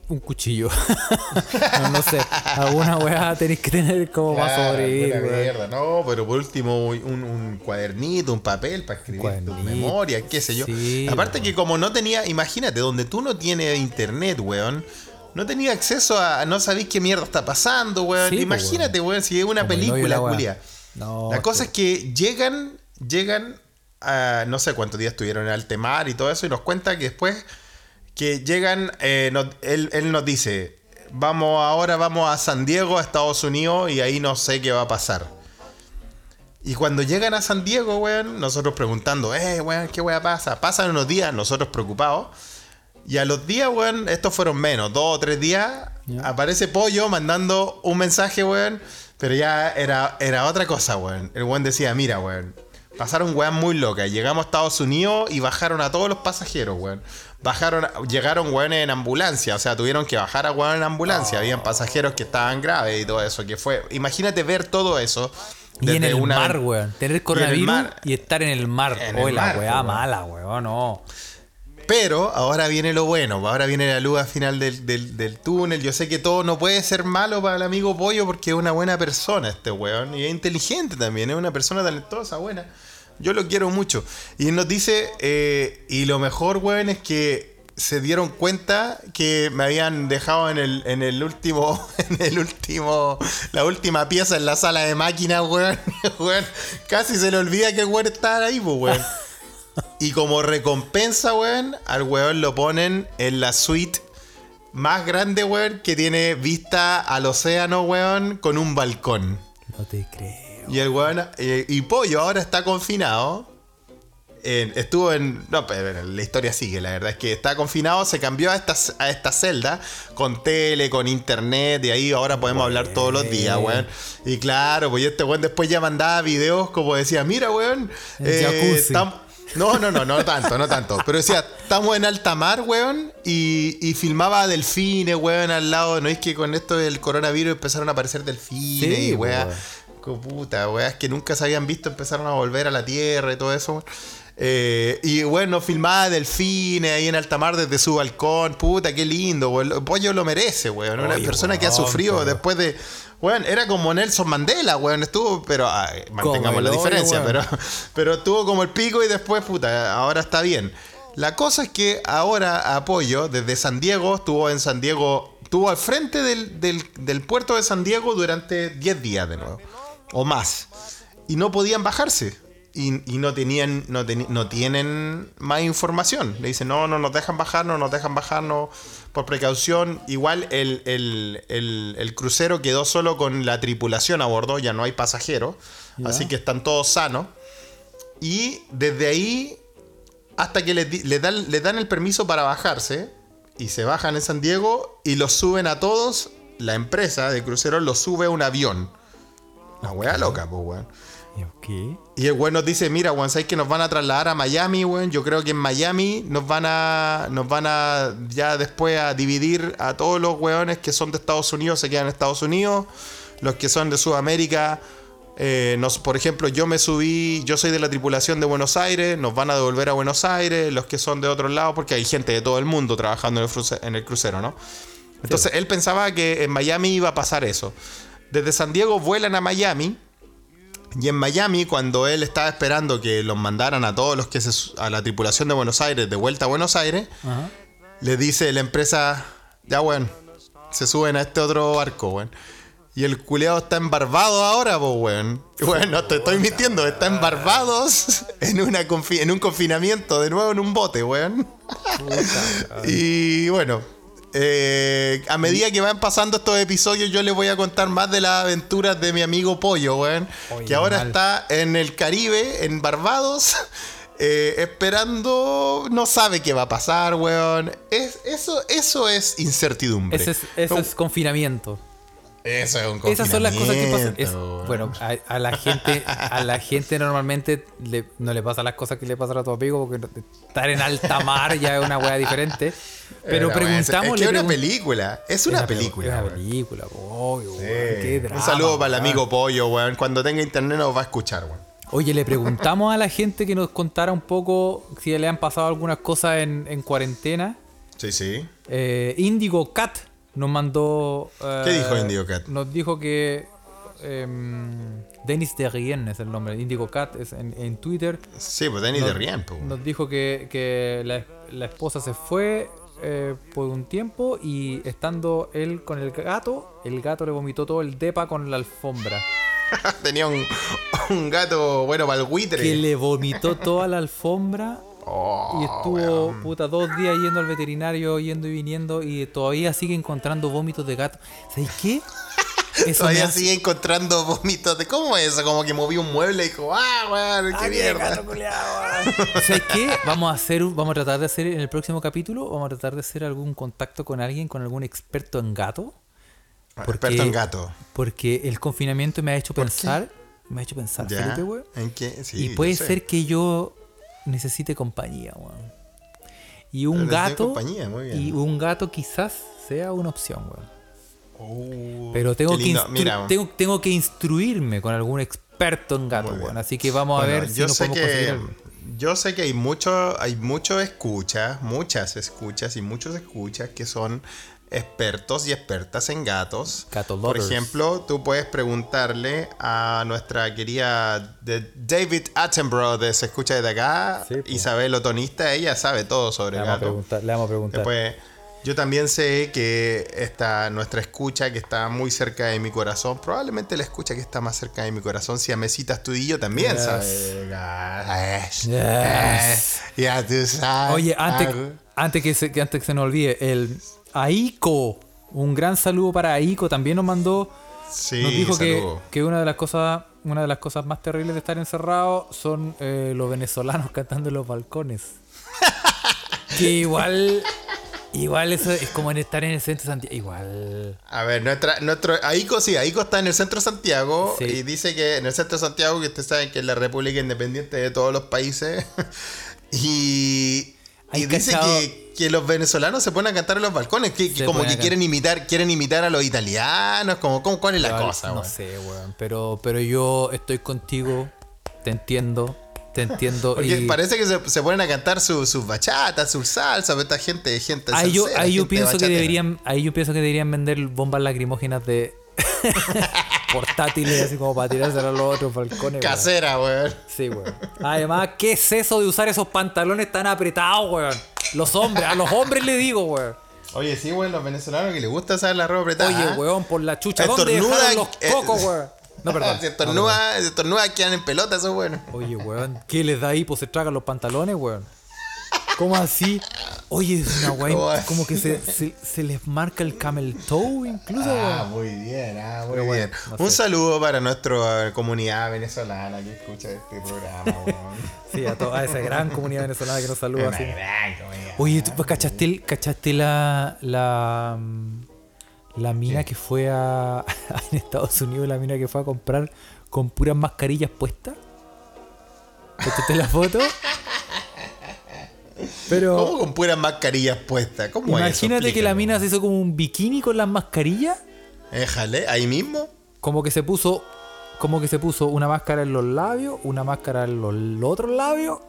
un cuchillo. no, no sé. Alguna weá tenéis que tener como para sobrevivir, Claro, weón. mierda. No, pero por último, un, un cuadernito, un papel para escribir tus Cuadernito, memorias, qué sé yo. sí, Aparte weón. que como no tenía, imagínate, donde tú no tienes internet, weón. No tenía acceso a. No sabéis qué mierda está pasando, weón. Sí, imagínate, weón, si es una Como película, culia. No, La cosa este- es que llegan, llegan a no sé cuántos días estuvieron en alta mar y todo eso, y nos cuenta que después que llegan, eh, nos- él, él nos dice, vamos ahora, vamos a San Diego, a Estados Unidos, y ahí no sé qué va a pasar. Y cuando llegan a San Diego, weón, nosotros preguntando, eh, weón, ¿qué weón pasa? Pasan unos días, nosotros preocupados. Y a los días, weón, estos fueron menos, dos o tres días, aparece Pollo mandando un mensaje, weón. Pero ya era, era otra cosa, weón. El weón decía, mira, weón. Pasaron weón muy locas. Llegamos a Estados Unidos y bajaron a todos los pasajeros, weón. Bajaron, llegaron weón en ambulancia. O sea, tuvieron que bajar a weón en ambulancia. Habían pasajeros que estaban graves y todo eso. Que fue. Imagínate ver todo eso. Y en el una- mar, weón. Tener coronavirus mar. y estar en el mar. En Oye, el la mar, weá weón. mala, weón, no. Pero ahora viene lo bueno, ahora viene la luz al final del, del- del túnel. Yo sé que todo no puede ser malo para el amigo Pollo porque es una buena persona este weón. Y es inteligente también, es una persona talentosa, buena. Yo lo quiero mucho. Y nos dice, eh, y lo mejor, weón, es que se dieron cuenta que me habían dejado en el, en el último, en el último, la última pieza en la sala de máquinas, weón. Weón, Casi se le olvida que el weón estaba ahí, pues, weón. Y como recompensa, weón, al weón lo ponen en la suite más grande, weón, que tiene vista al océano, weón, con un balcón. No te creo. Y el weón, eh, y Pollo ahora está confinado. en- estuvo en. No, pero la historia sigue, la verdad es que está confinado, se cambió a esta, a esta celda con tele, con internet, y ahí ahora podemos hablar todos los días, weón. Y claro, pues este weón después ya mandaba videos como decía, mira, weón. El jacuzzi. No, no, no, no tanto, no tanto. Pero decía, estamos en alta mar, weón, y, y filmaba delfines, weón, al lado. ¿No es que con esto del coronavirus empezaron a aparecer delfines Sí, y weón? weón. Puta, weas que nunca se habían visto empezaron a volver a la tierra y todo eso. weón. Eh, y bueno, filmaba delfines ahí en alta mar desde su balcón. Puta, qué lindo, weón. El pollo lo merece, weón. Una persona que ha weón, sufrido después de. Weón, era como Nelson Mandela, weón. Estuvo, pero ay, mantengamos el la diferencia, weón. pero, pero estuvo como el pico y después, puta, ahora está bien. La cosa es que ahora Apoyo, desde San Diego, estuvo en San Diego, estuvo al frente del, del- del puerto de San Diego durante 10 días de nuevo, o más. Y no podían bajarse. Y, y no tenían, no, no tienen más información. Le dicen, no, no nos dejan bajar, no nos dejan bajar, no, por precaución. Igual el, el- el- el crucero quedó solo con la tripulación a bordo, ya no hay pasajeros. Así que están todos sanos. Y desde ahí hasta que les, di- le dan, le dan el permiso para bajarse y se bajan en San Diego y los suben a todos. La empresa de cruceros los sube a un avión. Una weá loca, pues, weón. ¿Y qué? Y el weón nos dice, mira, weón, ¿sabes que nos van a trasladar a Miami, weón? Yo creo que en Miami nos van a. Nos van a ya después a dividir a todos los weones que son de Estados Unidos, se quedan en Estados Unidos. Los que son de Sudamérica. eh, nos, por ejemplo, yo me subí, yo soy de la tripulación de Buenos Aires, nos van a devolver a Buenos Aires, los que son de otros lados, porque hay gente de todo el mundo trabajando en el, cruce- en el crucero, ¿no? Entonces él pensaba que en Miami iba a pasar eso. Desde San Diego vuelan a Miami. Y en Miami, cuando él estaba esperando que los mandaran a todos los que se, a la tripulación de Buenos Aires de vuelta a Buenos Aires, Ajá. le dice la empresa, ya weón, se suben a este otro barco, weón. Y el culeado está en Barbados ahora, pues, weón. Weón, no te estoy mintiendo, está en Barbados en, una confi- en un confinamiento, de nuevo en un bote, weón. y bueno, eh, a medida que van pasando estos episodios, yo les voy a contar más de las aventuras de mi amigo Pollo, weón. Que ahora mal. está en el Caribe, en Barbados, eh, esperando, no sabe qué va a pasar, weón. Es, eso, eso es incertidumbre. Ese es, eso es confinamiento. Eso es un Esas son las cosas que pasan. Es- bueno, a, a la gente, a la gente normalmente le- no le pasa las cosas que le pasan a tu amigo porque estar en alta mar ya es una weá diferente. Pero preguntamos, Es que es una pregun- película. Es una película. Es una película, obvio, Sí. weón, qué drama, un saludo para el amigo Pollo, weón. Cuando tenga internet nos va a escuchar, weón. Oye, le preguntamos a la gente que nos contara un poco si le han pasado algunas cosas en, en cuarentena. Sí, sí. Eh, Indigo Cat nos mandó. eh, ¿Qué dijo Indigo Cat? Nos dijo que. em, Denis de Rien es el nombre. Indigo Cat es en, en Twitter. Sí, pues Danny Nos- de Rien, pues. Nos dijo que, que la, la esposa se fue eh, por un tiempo y estando él con el gato, el gato le vomitó todo el depa con la alfombra. Tenía un, un gato, bueno, para el buitre. Que le vomitó toda la alfombra Oh, y estuvo weón. puta dos días yendo al veterinario, yendo y viniendo y todavía sigue encontrando vómitos de gato. ¿Sabes qué? Eso Todavía hace- sigue encontrando vómitos de cómo es eso, como que moví un mueble y dijo, ah, weón, qué mierda. ¿Sabes qué? Vamos a hacer, un- vamos a tratar de hacer en el próximo capítulo, vamos a tratar de hacer algún contacto con alguien, con algún experto en gato. Experto en gato. Porque el confinamiento me ha hecho pensar, me ha hecho pensar, ¿Ya? Felipe, weón. ¿En qué? Sí, y puede ser que yo necesite compañía, weón. Y un gato, compañía, muy bien. y un gato quizás sea una opción, weón. Oh, Pero tengo que, Mira, tengo, tengo que instruirme con algún experto en gato, weón. Así que vamos a Bueno, ver si yo nos sé podemos que yo sé que hay mucho hay muchos escuchas muchas escuchas y muchos escuchas que son expertos y expertas en gatos Gato por ejemplo tú puedes preguntarle a nuestra querida de David Attenborough de se escucha desde acá Sí. Isabel Otonista ella sabe todo sobre Le a gatos le vamos a preguntar. Después, yo también sé que esta, nuestra escucha que está muy cerca de mi corazón, probablemente la escucha que está más cerca de mi corazón, si Amesita Estudillo también Yes. sabe. Yes. Yes. Ya tú sabes. Oye, antes, algo. antes, que se, que antes que se nos olvide, el Aiko, un gran saludo para Aiko, también nos mandó, Sí, nos dijo que, una de las cosas, una de las cosas más terribles de estar encerrado son eh, los venezolanos cantando en los balcones. que igual, igual eso es como en estar en el centro de Santiago, igual. A ver, nuestra, nuestro Aico, sí, Aico está en el centro de Santiago Sí. y dice que en el centro de Santiago, que ustedes saben que es la república independiente de todos los países, y, y dice cachado- que, que los venezolanos se ponen a cantar en los balcones, que, como que quieren imitar, quieren imitar a los italianos, como, como ¿cuál es la Igual, cosa? No weón? sé, weón. Pero, pero yo estoy contigo, te entiendo, te entiendo. Porque y parece que se, se ponen a cantar su- sus bachatas, sus salsas, esta gente, gente ahí yo, ahí yo gente pienso que bachatera. deberían, ahí yo pienso que deberían vender bombas lacrimógenas de portátiles así como para tirarse a los otros balcones. weón. Casera, weón. Sí, weón. Además, ¿qué es eso de usar esos pantalones tan apretados, weón? Los hombres, a los hombres le digo, weón. Oye, sí, weón, los venezolanos que les gusta usar la ropa apretada. Oye, ¿ah? weón, por la chucha. ¿Dónde dejaron los eh, cocos, weón? No, perdón. Si estornuda, si estornuda quedan en pelota, eso es bueno. Oye, weón, ¿qué les da ahí? Pues se tragan los pantalones, weón. ¿Cómo así? Oye, es una ¿Cómo weón, así? como que se, se, se les marca el camel toe incluso, Ah, muy bien, ah, muy bueno, bien. no Un saludo para nuestra comunidad venezolana que escucha este programa, weón. Sí, a, to- a esa gran comunidad venezolana que nos saluda Una así. gran comunidad. Oye, ¿tú pues, cachaste, el- cachaste la, la, mm, la mina que fue a, en Estados Unidos, la mina que fue a comprar con puras mascarillas puestas? ¿Cachaste la foto? Pero ¿Cómo con puras mascarillas puestas? ¿Cómo eso? imagínate que la mina se hizo como un bikini con las mascarillas. Éjale, ahí mismo. Como que se puso. Como que se puso una máscara en los labios, una máscara en los otros labios.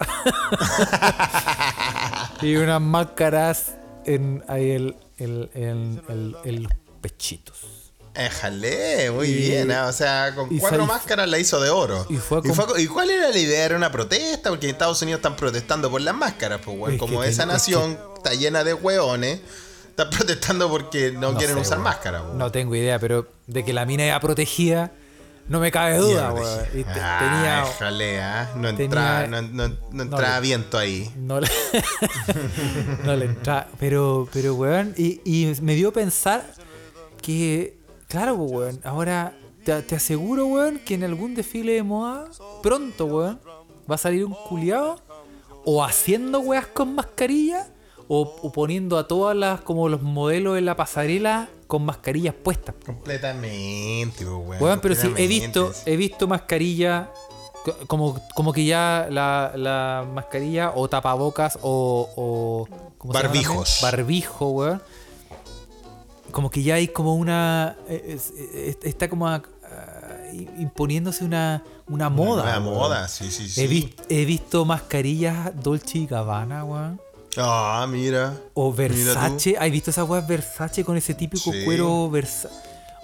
y unas máscaras en, ahí el, el- en- el- en los pechitos. Éjale, muy Y- bien. ah, O sea, con cuatro sal- máscaras la hizo de oro. y fue ¿Y, con- fue- y cuál era la idea? ¿Era una protesta? Porque en Estados Unidos están protestando por las máscaras, pues. Es que Como esa es que- nación está llena de hueones, está protestando porque no, No quieren sé, usar weón. máscara, weón. No tengo idea, pero de que la mina era protegida, no me cabe duda, Bien, weón. Y te- ah, tenía. éjale, ah, No tenía- entraba, no, no- no entraba le- viento ahí. No le, no le entra. Pero, pero, weón, y, y me dio a pensar que, claro, weón, ahora te, te aseguro, weón, que en algún desfile de moda, pronto, weón, va a salir un culiado o haciendo weas con mascarilla o, o poniendo a todas las, como los modelos en la pasarela con mascarillas puestas. Completamente, weón. Weón, pero sí, he visto, he visto mascarilla, co- como, como que ya la, la mascarilla o tapabocas o... o ¿cómo se llama Barbijos. también? Barbijo, weón. Como que ya hay como una... eh, es- es- está como a- a- imponiéndose una, una moda. Una moda, sí, sí, sí. He, he visto mascarillas Dolce y Gabbana, weón. Ah, mira. O Mira. Versace. ¿Has visto esas weas Versace con ese típico Sí. cuero Versace?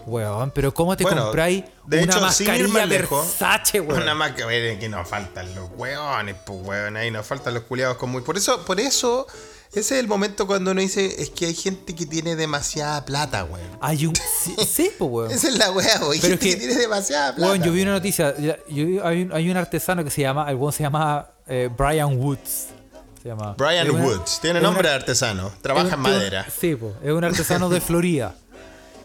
Weón, pero ¿cómo te Bueno, compráis de una hecho, mascarilla Versace, weón? Una ver, que nos faltan los weones, pues weón, ahí nos faltan los culiados con muy. Por eso, por eso, ese es el momento cuando uno dice, es que hay gente que tiene demasiada plata, weón. Hay un. Sí, sí, pues, weón. Esa es la weá, weón. Hay Pero gente es que, que- tiene demasiada plata. Weón, yo vi una noticia. Yo vi- hay, un, hay un artesano que se llama. El weón se llama eh, Brian Woods. Se llama. Brian Es una- Woods, tiene nombre una- de artesano, trabaja en madera. Sí, pues. Es un artesano de Florida.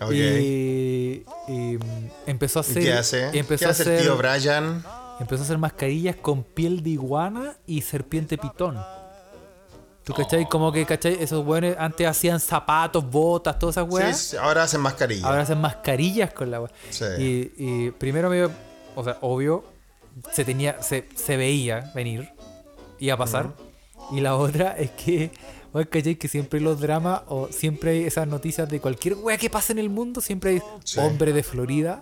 Ok. Y, y, mm, empezó a ¿Y hacer. qué hace? y empezó ¿Qué a hace hacer, el tío Brian? Empezó a hacer mascarillas con piel de iguana y serpiente pitón. ¿Tú cachai? Como que, ¿cachai? Esos buenos antes hacían zapatos, botas, todas esas weas. Sí, sí, ahora hacen mascarilla. Ahora hacen mascarillas con la wea. Sí. Y, y primero me o sea, obvio, se tenía, se, se veía venir, iba a pasar. Y la otra es que, weón, ¿cachai? Que siempre los dramas, o siempre hay esas noticias de cualquier wea que pase en el mundo, siempre hay Sí. hombre de Florida,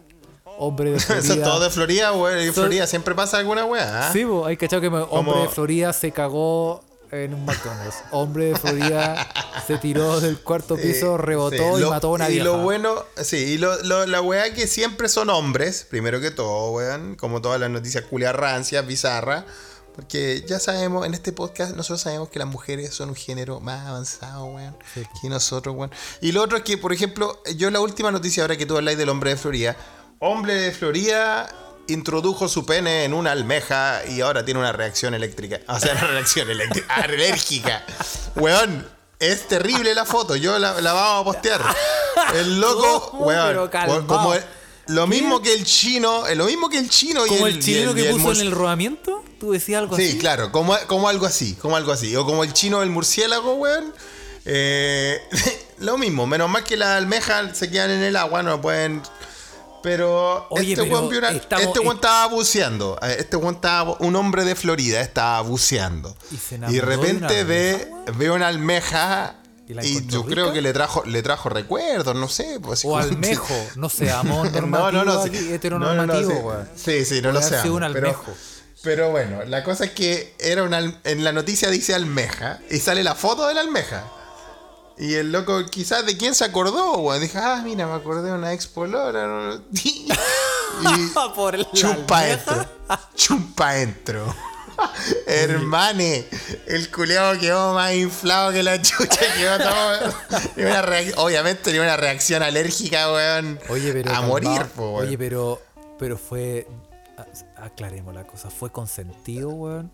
hombre de Florida. Eso es todo de Florida, güey. En Son- Florida siempre pasa alguna weá. ¿ah? Sí, bo, hay cachado que me- hombre Como- de Florida se cagó en un McDonald's. Hombre de Florida se tiró del cuarto piso, rebotó sí, y lo- mató a una Y vieja. lo bueno, sí, y lo, lo- la weá que siempre son hombres, primero que todo, weón, como todas las noticias culias rancias, bizarras, porque ya sabemos, en este podcast nosotros sabemos que las mujeres son un género más avanzado, weón, que nosotros, weón. Y lo otro es que, por ejemplo, yo la última noticia ahora que tú habláis del hombre de Florida, hombre de Florida introdujo su pene en una almeja y ahora tiene una reacción eléctrica. O sea, una reacción eléctrica, alérgica. Weón, es terrible la foto, yo la, la vamos a postear. El loco, ¿Cómo? weón, como el- lo mismo que el chino, eh, lo mismo que el chino y Como el, el y chileno y que puso en el rodamiento, tú decías algo Sí, así. claro, como, como algo así, como algo así. O como el chino del murciélago, weón. Eh, lo mismo, menos mal que las almejas se quedan en el agua, no pueden. Pero Oye, este pero weón estamos- este weón estaba buceando. eh, Este weón estaba, un hombre de Florida estaba buceando. Y se Y enamoró de repente ve, ve una almeja. ¿Y yo creo que le trajo, le trajo recuerdos, no sé. Pues, O almejo, no seamos no, normativos no, no, sí. aquí, No, no, no, heteronormativo, sí. Sí, sí, no lo sé. un pero, almejo. pero bueno, la cosa es que era una, en la noticia dice almeja y sale la foto de la almeja. Y el loco, quizás de quién se acordó, weón. Dije, ah, mira, me acordé de una expo Lora. no, no. y Por la chumpa almeja. entro. Chumpa entro. Hermane, el culeado quedó más inflado que la chucha. Quedó todo. Una Obviamente tenía una reacción alérgica, weón. Oye, pero. A morir, po, weón. Oye, pero. Pero fue. Aclaremos la cosa. ¿Fue consentido, weón?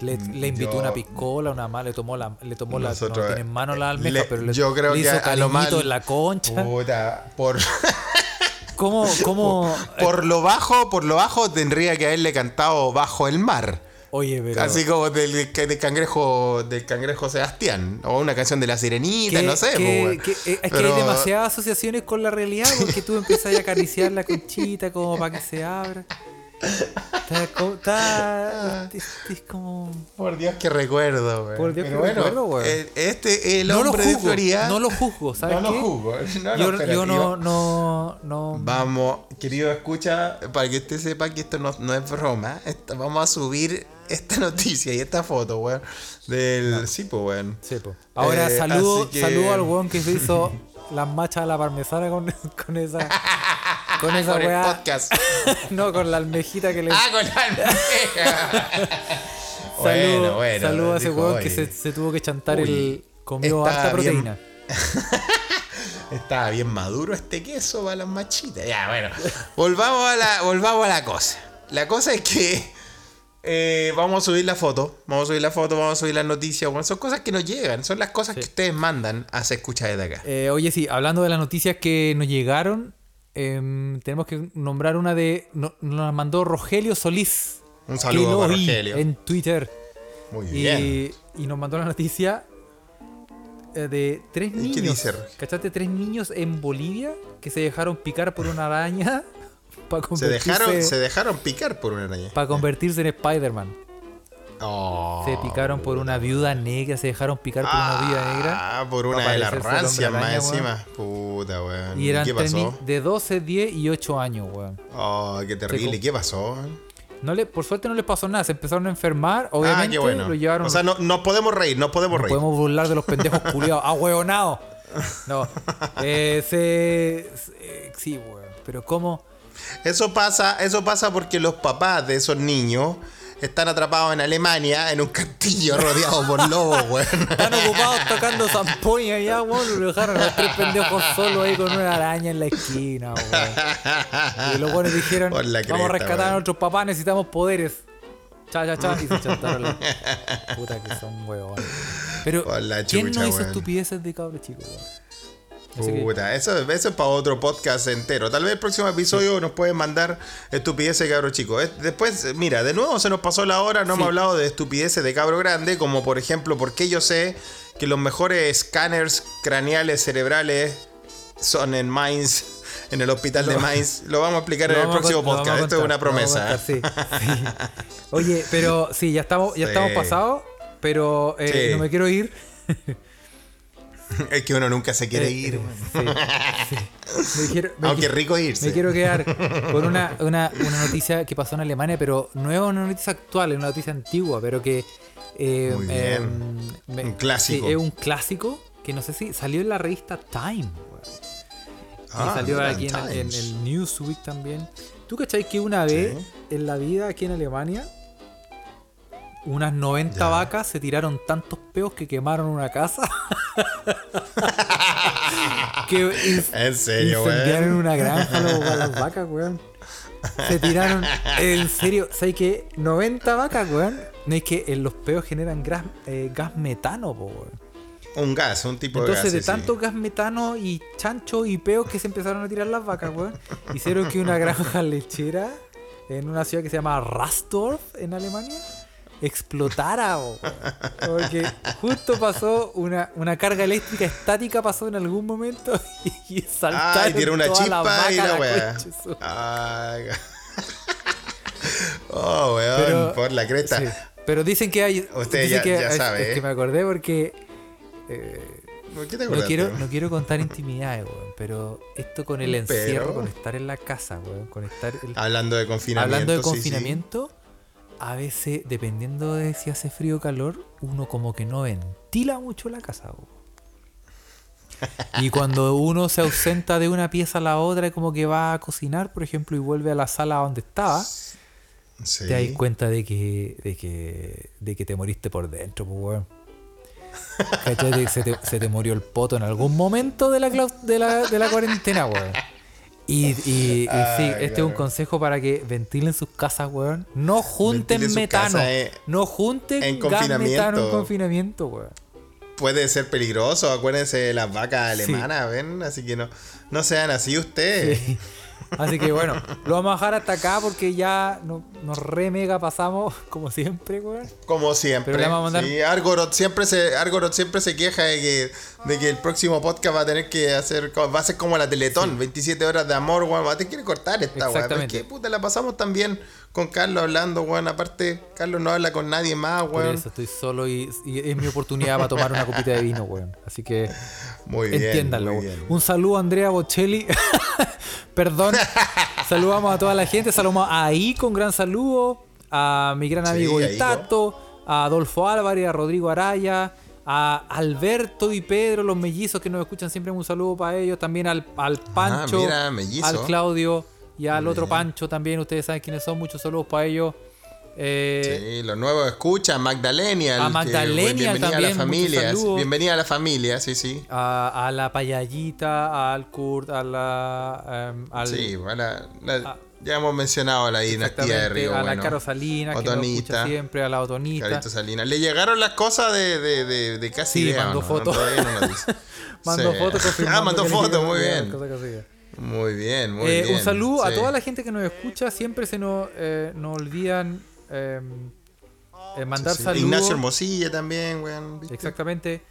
Le, le invitó yo- una piscola, una más, le tomó la, le tomó la, no tiene en mano la almeja, le- pero le, yo creo le que hizo a lo mal- en la concha. Puta, por, ¿Cómo, cómo? por lo bajo, por lo bajo tendría que haberle cantado bajo el mar. Oye, pero. Así como del, del cangrejo del cangrejo Sebastián. O una canción de la sirenita, no sé. que- es que hay demasiadas asociaciones con la realidad porque tú empiezas a acariciar la conchita como para que se abra. Está, está- es, es como. Por Dios que recuerdo, weón. Por Dios Pero que recuerdo, weón. eh, Este, el No lo hombre de juzgo, Florida. no lo juzgo, ¿sabes No lo qué? juzgo. No, yo, yo no, no, no. Vamos, querido, escucha, para que usted sepa que esto no, no es broma. esto- vamos a subir esta noticia y esta foto, weón. Del. Sí, pues. Sí, po. Ahora Eh, saludo, que- saludo al weón que se hizo las machas a la parmesana con, con esa. Con esa Con el weá. podcast. no, con la almejita que le. ah, con la almeja. Saludo, bueno, bueno. saludo a ese weón que se, se tuvo que chantar Uy, el. Comió harta proteína. Estaba bien maduro este queso para las machitas. Ya, bueno. Volvamos a la, volvamos a la cosa. La cosa es que eh, vamos a subir la foto. Vamos a subir la foto, vamos a subir las noticias. Bueno, son cosas que nos llegan. Son las cosas que ustedes mandan a se escucha desde acá. Eh, oye, sí, hablando de las noticias que nos llegaron, em, tenemos que nombrar una de. no- nos la mandó Rogelio Solís. Un saludo para Rogelio. En Twitter. Muy bien. Y, nos mandó la noticia eh, de tres qué niños. dice, Rogelio? ¿Cachaste? Tres niños en Bolivia que se dejaron picar por una araña para Se dejaron, se dejaron picar por una araña. para convertirse en Spider-Man. Oh. Se picaron por una viuda negra, se dejaron picar por una viuda negra. Ah, por una de las rancias más encima. Puta, weón. Y eran de 12, 10 y 8 años, weón. Oh, qué terrible. ¿Qué pasó? No le, por suerte no les pasó nada, se empezaron a enfermar, obviamente ah, qué bueno. lo llevaron. O sea, no, nos podemos reír, nos podemos reír. podemos burlar de los pendejos culiados, ahueonados. No, eh, se, se- Sí, weón. Pero ¿cómo? Eso pasa, eso pasa porque los papás de esos niños están atrapados en Alemania en un castillo rodeado por lobos, weón. Están ocupados tocando zampoña allá, weón. Lo dejaron a los tres pendejos solos ahí con una araña en la esquina, weón. Y los buenos dijeron: Vamos a rescatar a nuestros papás, necesitamos poderes. Cha, cha, cha. Y se chantaron la. Puta que son weón. Pero, la ¿quién chucha, no hizo estupideces de cabro chico, Puta, eso, eso es para otro podcast entero. Tal vez el próximo episodio nos pueden mandar estupideces de cabro chico. Es- Después, mira, de nuevo se nos pasó la hora, no Sí. hemos hablado de estupideces de cabro grande, como por ejemplo, porque yo sé que los mejores escáneres craneales cerebrales son en Mainz, en el hospital de Mainz. Lo vamos a explicar en el próximo podcast. Esto es una promesa. contar, sí, sí. Oye, pero sí, ya estamos, ya estamos pasados, pero eh, Sí. no me quiero ir. es que uno nunca se quiere Eh, ir. sí, sí. Me quiero- me Aunque qui- rico irse. Me quiero quedar con una, una, una noticia que pasó en Alemania, pero no es una noticia actual, es una noticia antigua, pero que. eh, Muy eh, bien. me- Un clásico. sí, es un clásico que no sé si salió en la revista Time. Ah, y salió aquí en, el- en el Newsweek también. ¿Tú cachai que una vez en la vida aquí en Alemania, unas 90 Ya. vacas se tiraron tantos peos que quemaron una casa? que En serio, incendiaron weón. una granja a las vacas, weón. Se tiraron, en serio, ¿sabes qué? 90 vacas, weón. No es que en los peos generan gas, eh, gas metano, po, weón. Un gas, un tipo Entonces, de de gas. sí, sí. tanto gas metano y chancho y peos que se empezaron a tirar las vacas, weón, hicieron que una granja lechera en una ciudad que se llama Rastorf, en Alemania, explotara, weón. Porque justo pasó una, una carga eléctrica estática, pasó en algún momento y, y saltaron Ay, tiene una todas las chispa y la a weá. concha su- Ay. Oh, weón, Pero- por la cresta. Sí, Pero dicen que hay. Usted ya- que, ya es- sabe, es que ¿eh? me acordé porque. eh, ¿Por qué te no quiero, no quiero contar intimidades, weón. Pero esto con el Pero- encierro, con estar en la casa, weón. Con estar. el- Hablando de confinamiento. hablando de sí, sí. A veces, dependiendo de si hace frío o calor, uno como que no ventila mucho la casa. Y cuando uno se ausenta de una pieza a la otra, como que va a cocinar, por ejemplo, y vuelve a la sala donde estaba, Sí. te das cuenta de que, de que, de que te moriste por dentro, pues, weón. Se te, se te murió el poto en algún momento de la, de la, de la cuarentena, weón. Y, y- y sí, este es un consejo para que ventilen sus casas, weón. No junten Ventilen metano. eh, no junten en gas metano en confinamiento. weón. Puede ser peligroso, acuérdense de las vacas Sí. alemanas, ¿ven? Así que no, no sean así ustedes. Así que bueno, lo vamos a dejar hasta acá porque ya no- nos re mega pasamos, como siempre, weón. Como siempre. Pero le vamos a mandar- Sí, Argorot siempre se, Argorot siempre se queja de que, de que el próximo podcast va a tener que hacer, va a ser como la Teletón, 27 horas de amor, weón. Va a tener que cortar esta, weón. Que puta, la pasamos tan bien con Carlos hablando, weón. Aparte, Carlos no habla con nadie más, Por weón. eso estoy solo y, y es mi oportunidad para tomar una copita de vino, weón. Así que Muy bien. entiéndanlo. muy bien. Un saludo a Andrea Bocelli. Perdón. Saludamos a toda la gente. Saludamos a Ico, un gran saludo. A mi gran Sí, amigo a El Tato. A Adolfo Álvarez, a Rodrigo Araya. A Alberto y Pedro, los mellizos que nos escuchan siempre. Un saludo para ellos. También al, al Pancho. Ah, mira, mellizo. al Claudio. Y al otro Pancho también. Ustedes saben quiénes son. Muchos saludos para ellos. Eh, Sí, los nuevos escuchan, Magdalenia. A Magdalenia bienvenida a la familia. Bienvenida a la familia, sí, sí. a, a la payallita, al Kurt, a la. em, al, Sí, bueno, la-. Ya hemos mencionado a la dinastía de Río. a la. Caro Salinas, que nos siempre, a la Otonita. Carito Salinas. Le llegaron las cosas de, de, de, de casi Sí, idea, ¿o mandó no? fotos. No. Mandó Sí. fotos Ah, mandó fotos, muy bien. Muy bien, muy Eh, bien. Un saludo a toda la gente que nos escucha. Siempre se nos, eh, nos olvidan em, eh, mandar Sí, saludos. Ignacio Hermosilla también, weón. Exactamente.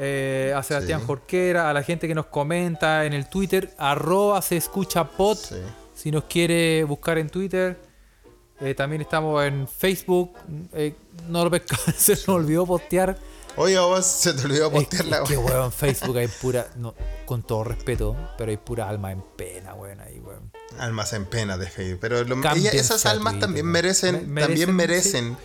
Eh, a Sebastián Sí. Jorquera, a la gente que nos comenta en el Twitter, arroba se escucha pod. Sí. Si nos quiere buscar en Twitter, eh, también estamos en Facebook. Eh, no lo pesca- se nos olvidó postear. Oye, vos se te olvidó Es postear la que, weón. en Facebook hay pura, no, con todo respeto, pero hay pura alma en pena, weón, ahí, weón. Almas en pena de Facebook. Pero lo- ella- esas almas Twitter, también merecen, Me- también merecen, merecen.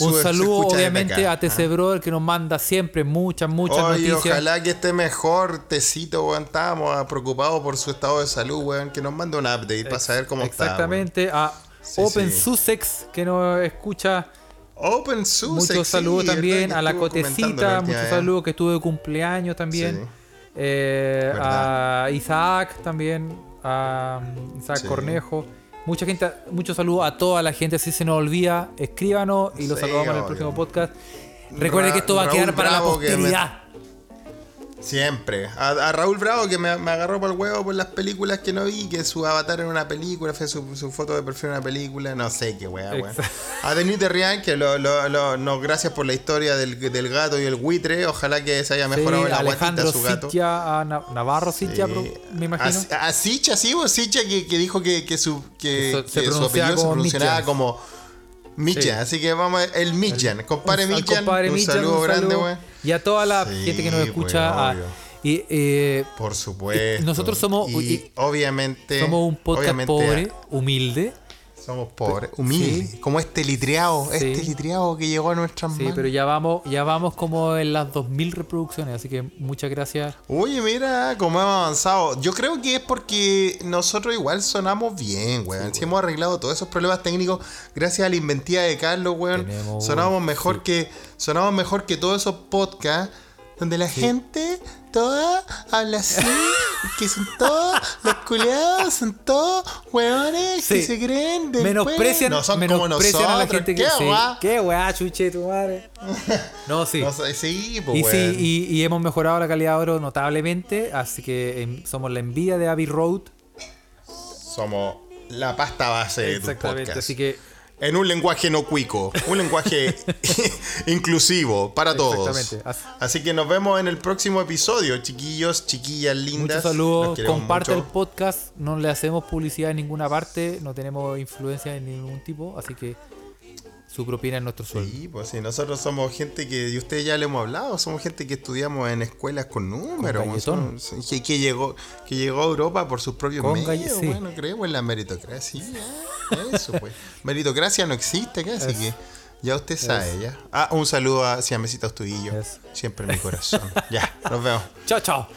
Un su saludo, obviamente, a TC Brother que nos manda siempre muchas, muchas Oye, noticias. ojalá que esté mejor, Tecito, weón. Estábamos ah, preocupados por su estado de salud, weón. Que nos mande un update para saber cómo está. Exactamente, a Sí, Open sí. Sussex que nos escucha. Open Sussex. Muchos saludos sí, también a la Cotecita, muchos saludos que estuvo de cumpleaños también. Eh, a Isaac también, a um, Isaac. Cornejo. Mucha gente, muchos saludos a toda la gente. Si se nos olvida, escríbanos y los Sí, saludamos en el próximo podcast. Recuerde Ra- que esto va a quedar para la Bravo, posteridad. Siempre. A, a Raúl Bravo, que me, me agarró por el huevo por las películas que no vi, que su avatar en una película, fue su, su foto de perfil en una película, no sé qué weá, weón. A Denise Rian, que lo, lo, lo- no, gracias por la historia del, del gato y el buitre, ojalá que se haya mejorado Sí, la Alejandro guatita su gato. A Na- Navarro Sitcha, pro- me imagino. A, a Sicha, sí, vos, Sicha que, que dijo que, que su, que, so- se su apellido se pronunciaba como Michan. Sí. Así que vamos, a- el Michan. Compadre Michan, un saludo grande, weón. Y a toda la Sí, gente que nos pues, escucha. a- y, eh, Por supuesto. Nosotros somos- Y y- obviamente. somos un podcast obviamente, pobre, humilde. Somos pobres, humildes. Sí. Como este litreado, Sí. este litreado que llegó a nuestras Sí, manos. pero ya vamos, ya vamos como en las 2000 reproducciones, así que muchas gracias. Oye, mira cómo hemos avanzado. Yo creo que es porque nosotros igual sonamos bien, weón. Si hemos arreglado todos esos problemas técnicos gracias a la inventiva de Carlos, weón. Tenemos- Sonamos mejor sí. que sonamos mejor que todos esos podcasts donde la gente toda habla así, que son todos los culiados, son todos weones que Sí. se creen del Menosprecian. No son como menosprecian a la gente que ¿Qué, sí. Qué weá, chuche tu madre. No, sí. No sí, pues, y sí, y, y hemos mejorado la calidad de oro notablemente, así que em, somos la envidia de Abbey Road. Somos la pasta base de tu Exactamente, podcast. así que En un lenguaje no cuico, un lenguaje inclusivo para todos. Exactamente. Así- que nos vemos en el próximo episodio, chiquillos, chiquillas lindas. muchos saludos, comparte el podcast, no le hacemos publicidad en ninguna parte, no tenemos influencia de ningún tipo, así que su propina es nuestro sueldo. Sí, pues sí, nosotros somos gente que, y ustedes ya le hemos hablado, somos gente que estudiamos en escuelas con números, Con somos- que, que llegó, que llegó a Europa por sus propios Con medios, sí. bueno, creemos en la meritocracia, eso pues. Meritocracia no existe acá, así que ya usted sabe, ya. Ah, un saludo a Siamesita Ostudillo, Es. siempre en mi corazón. ya, nos vemos. Chao, chao.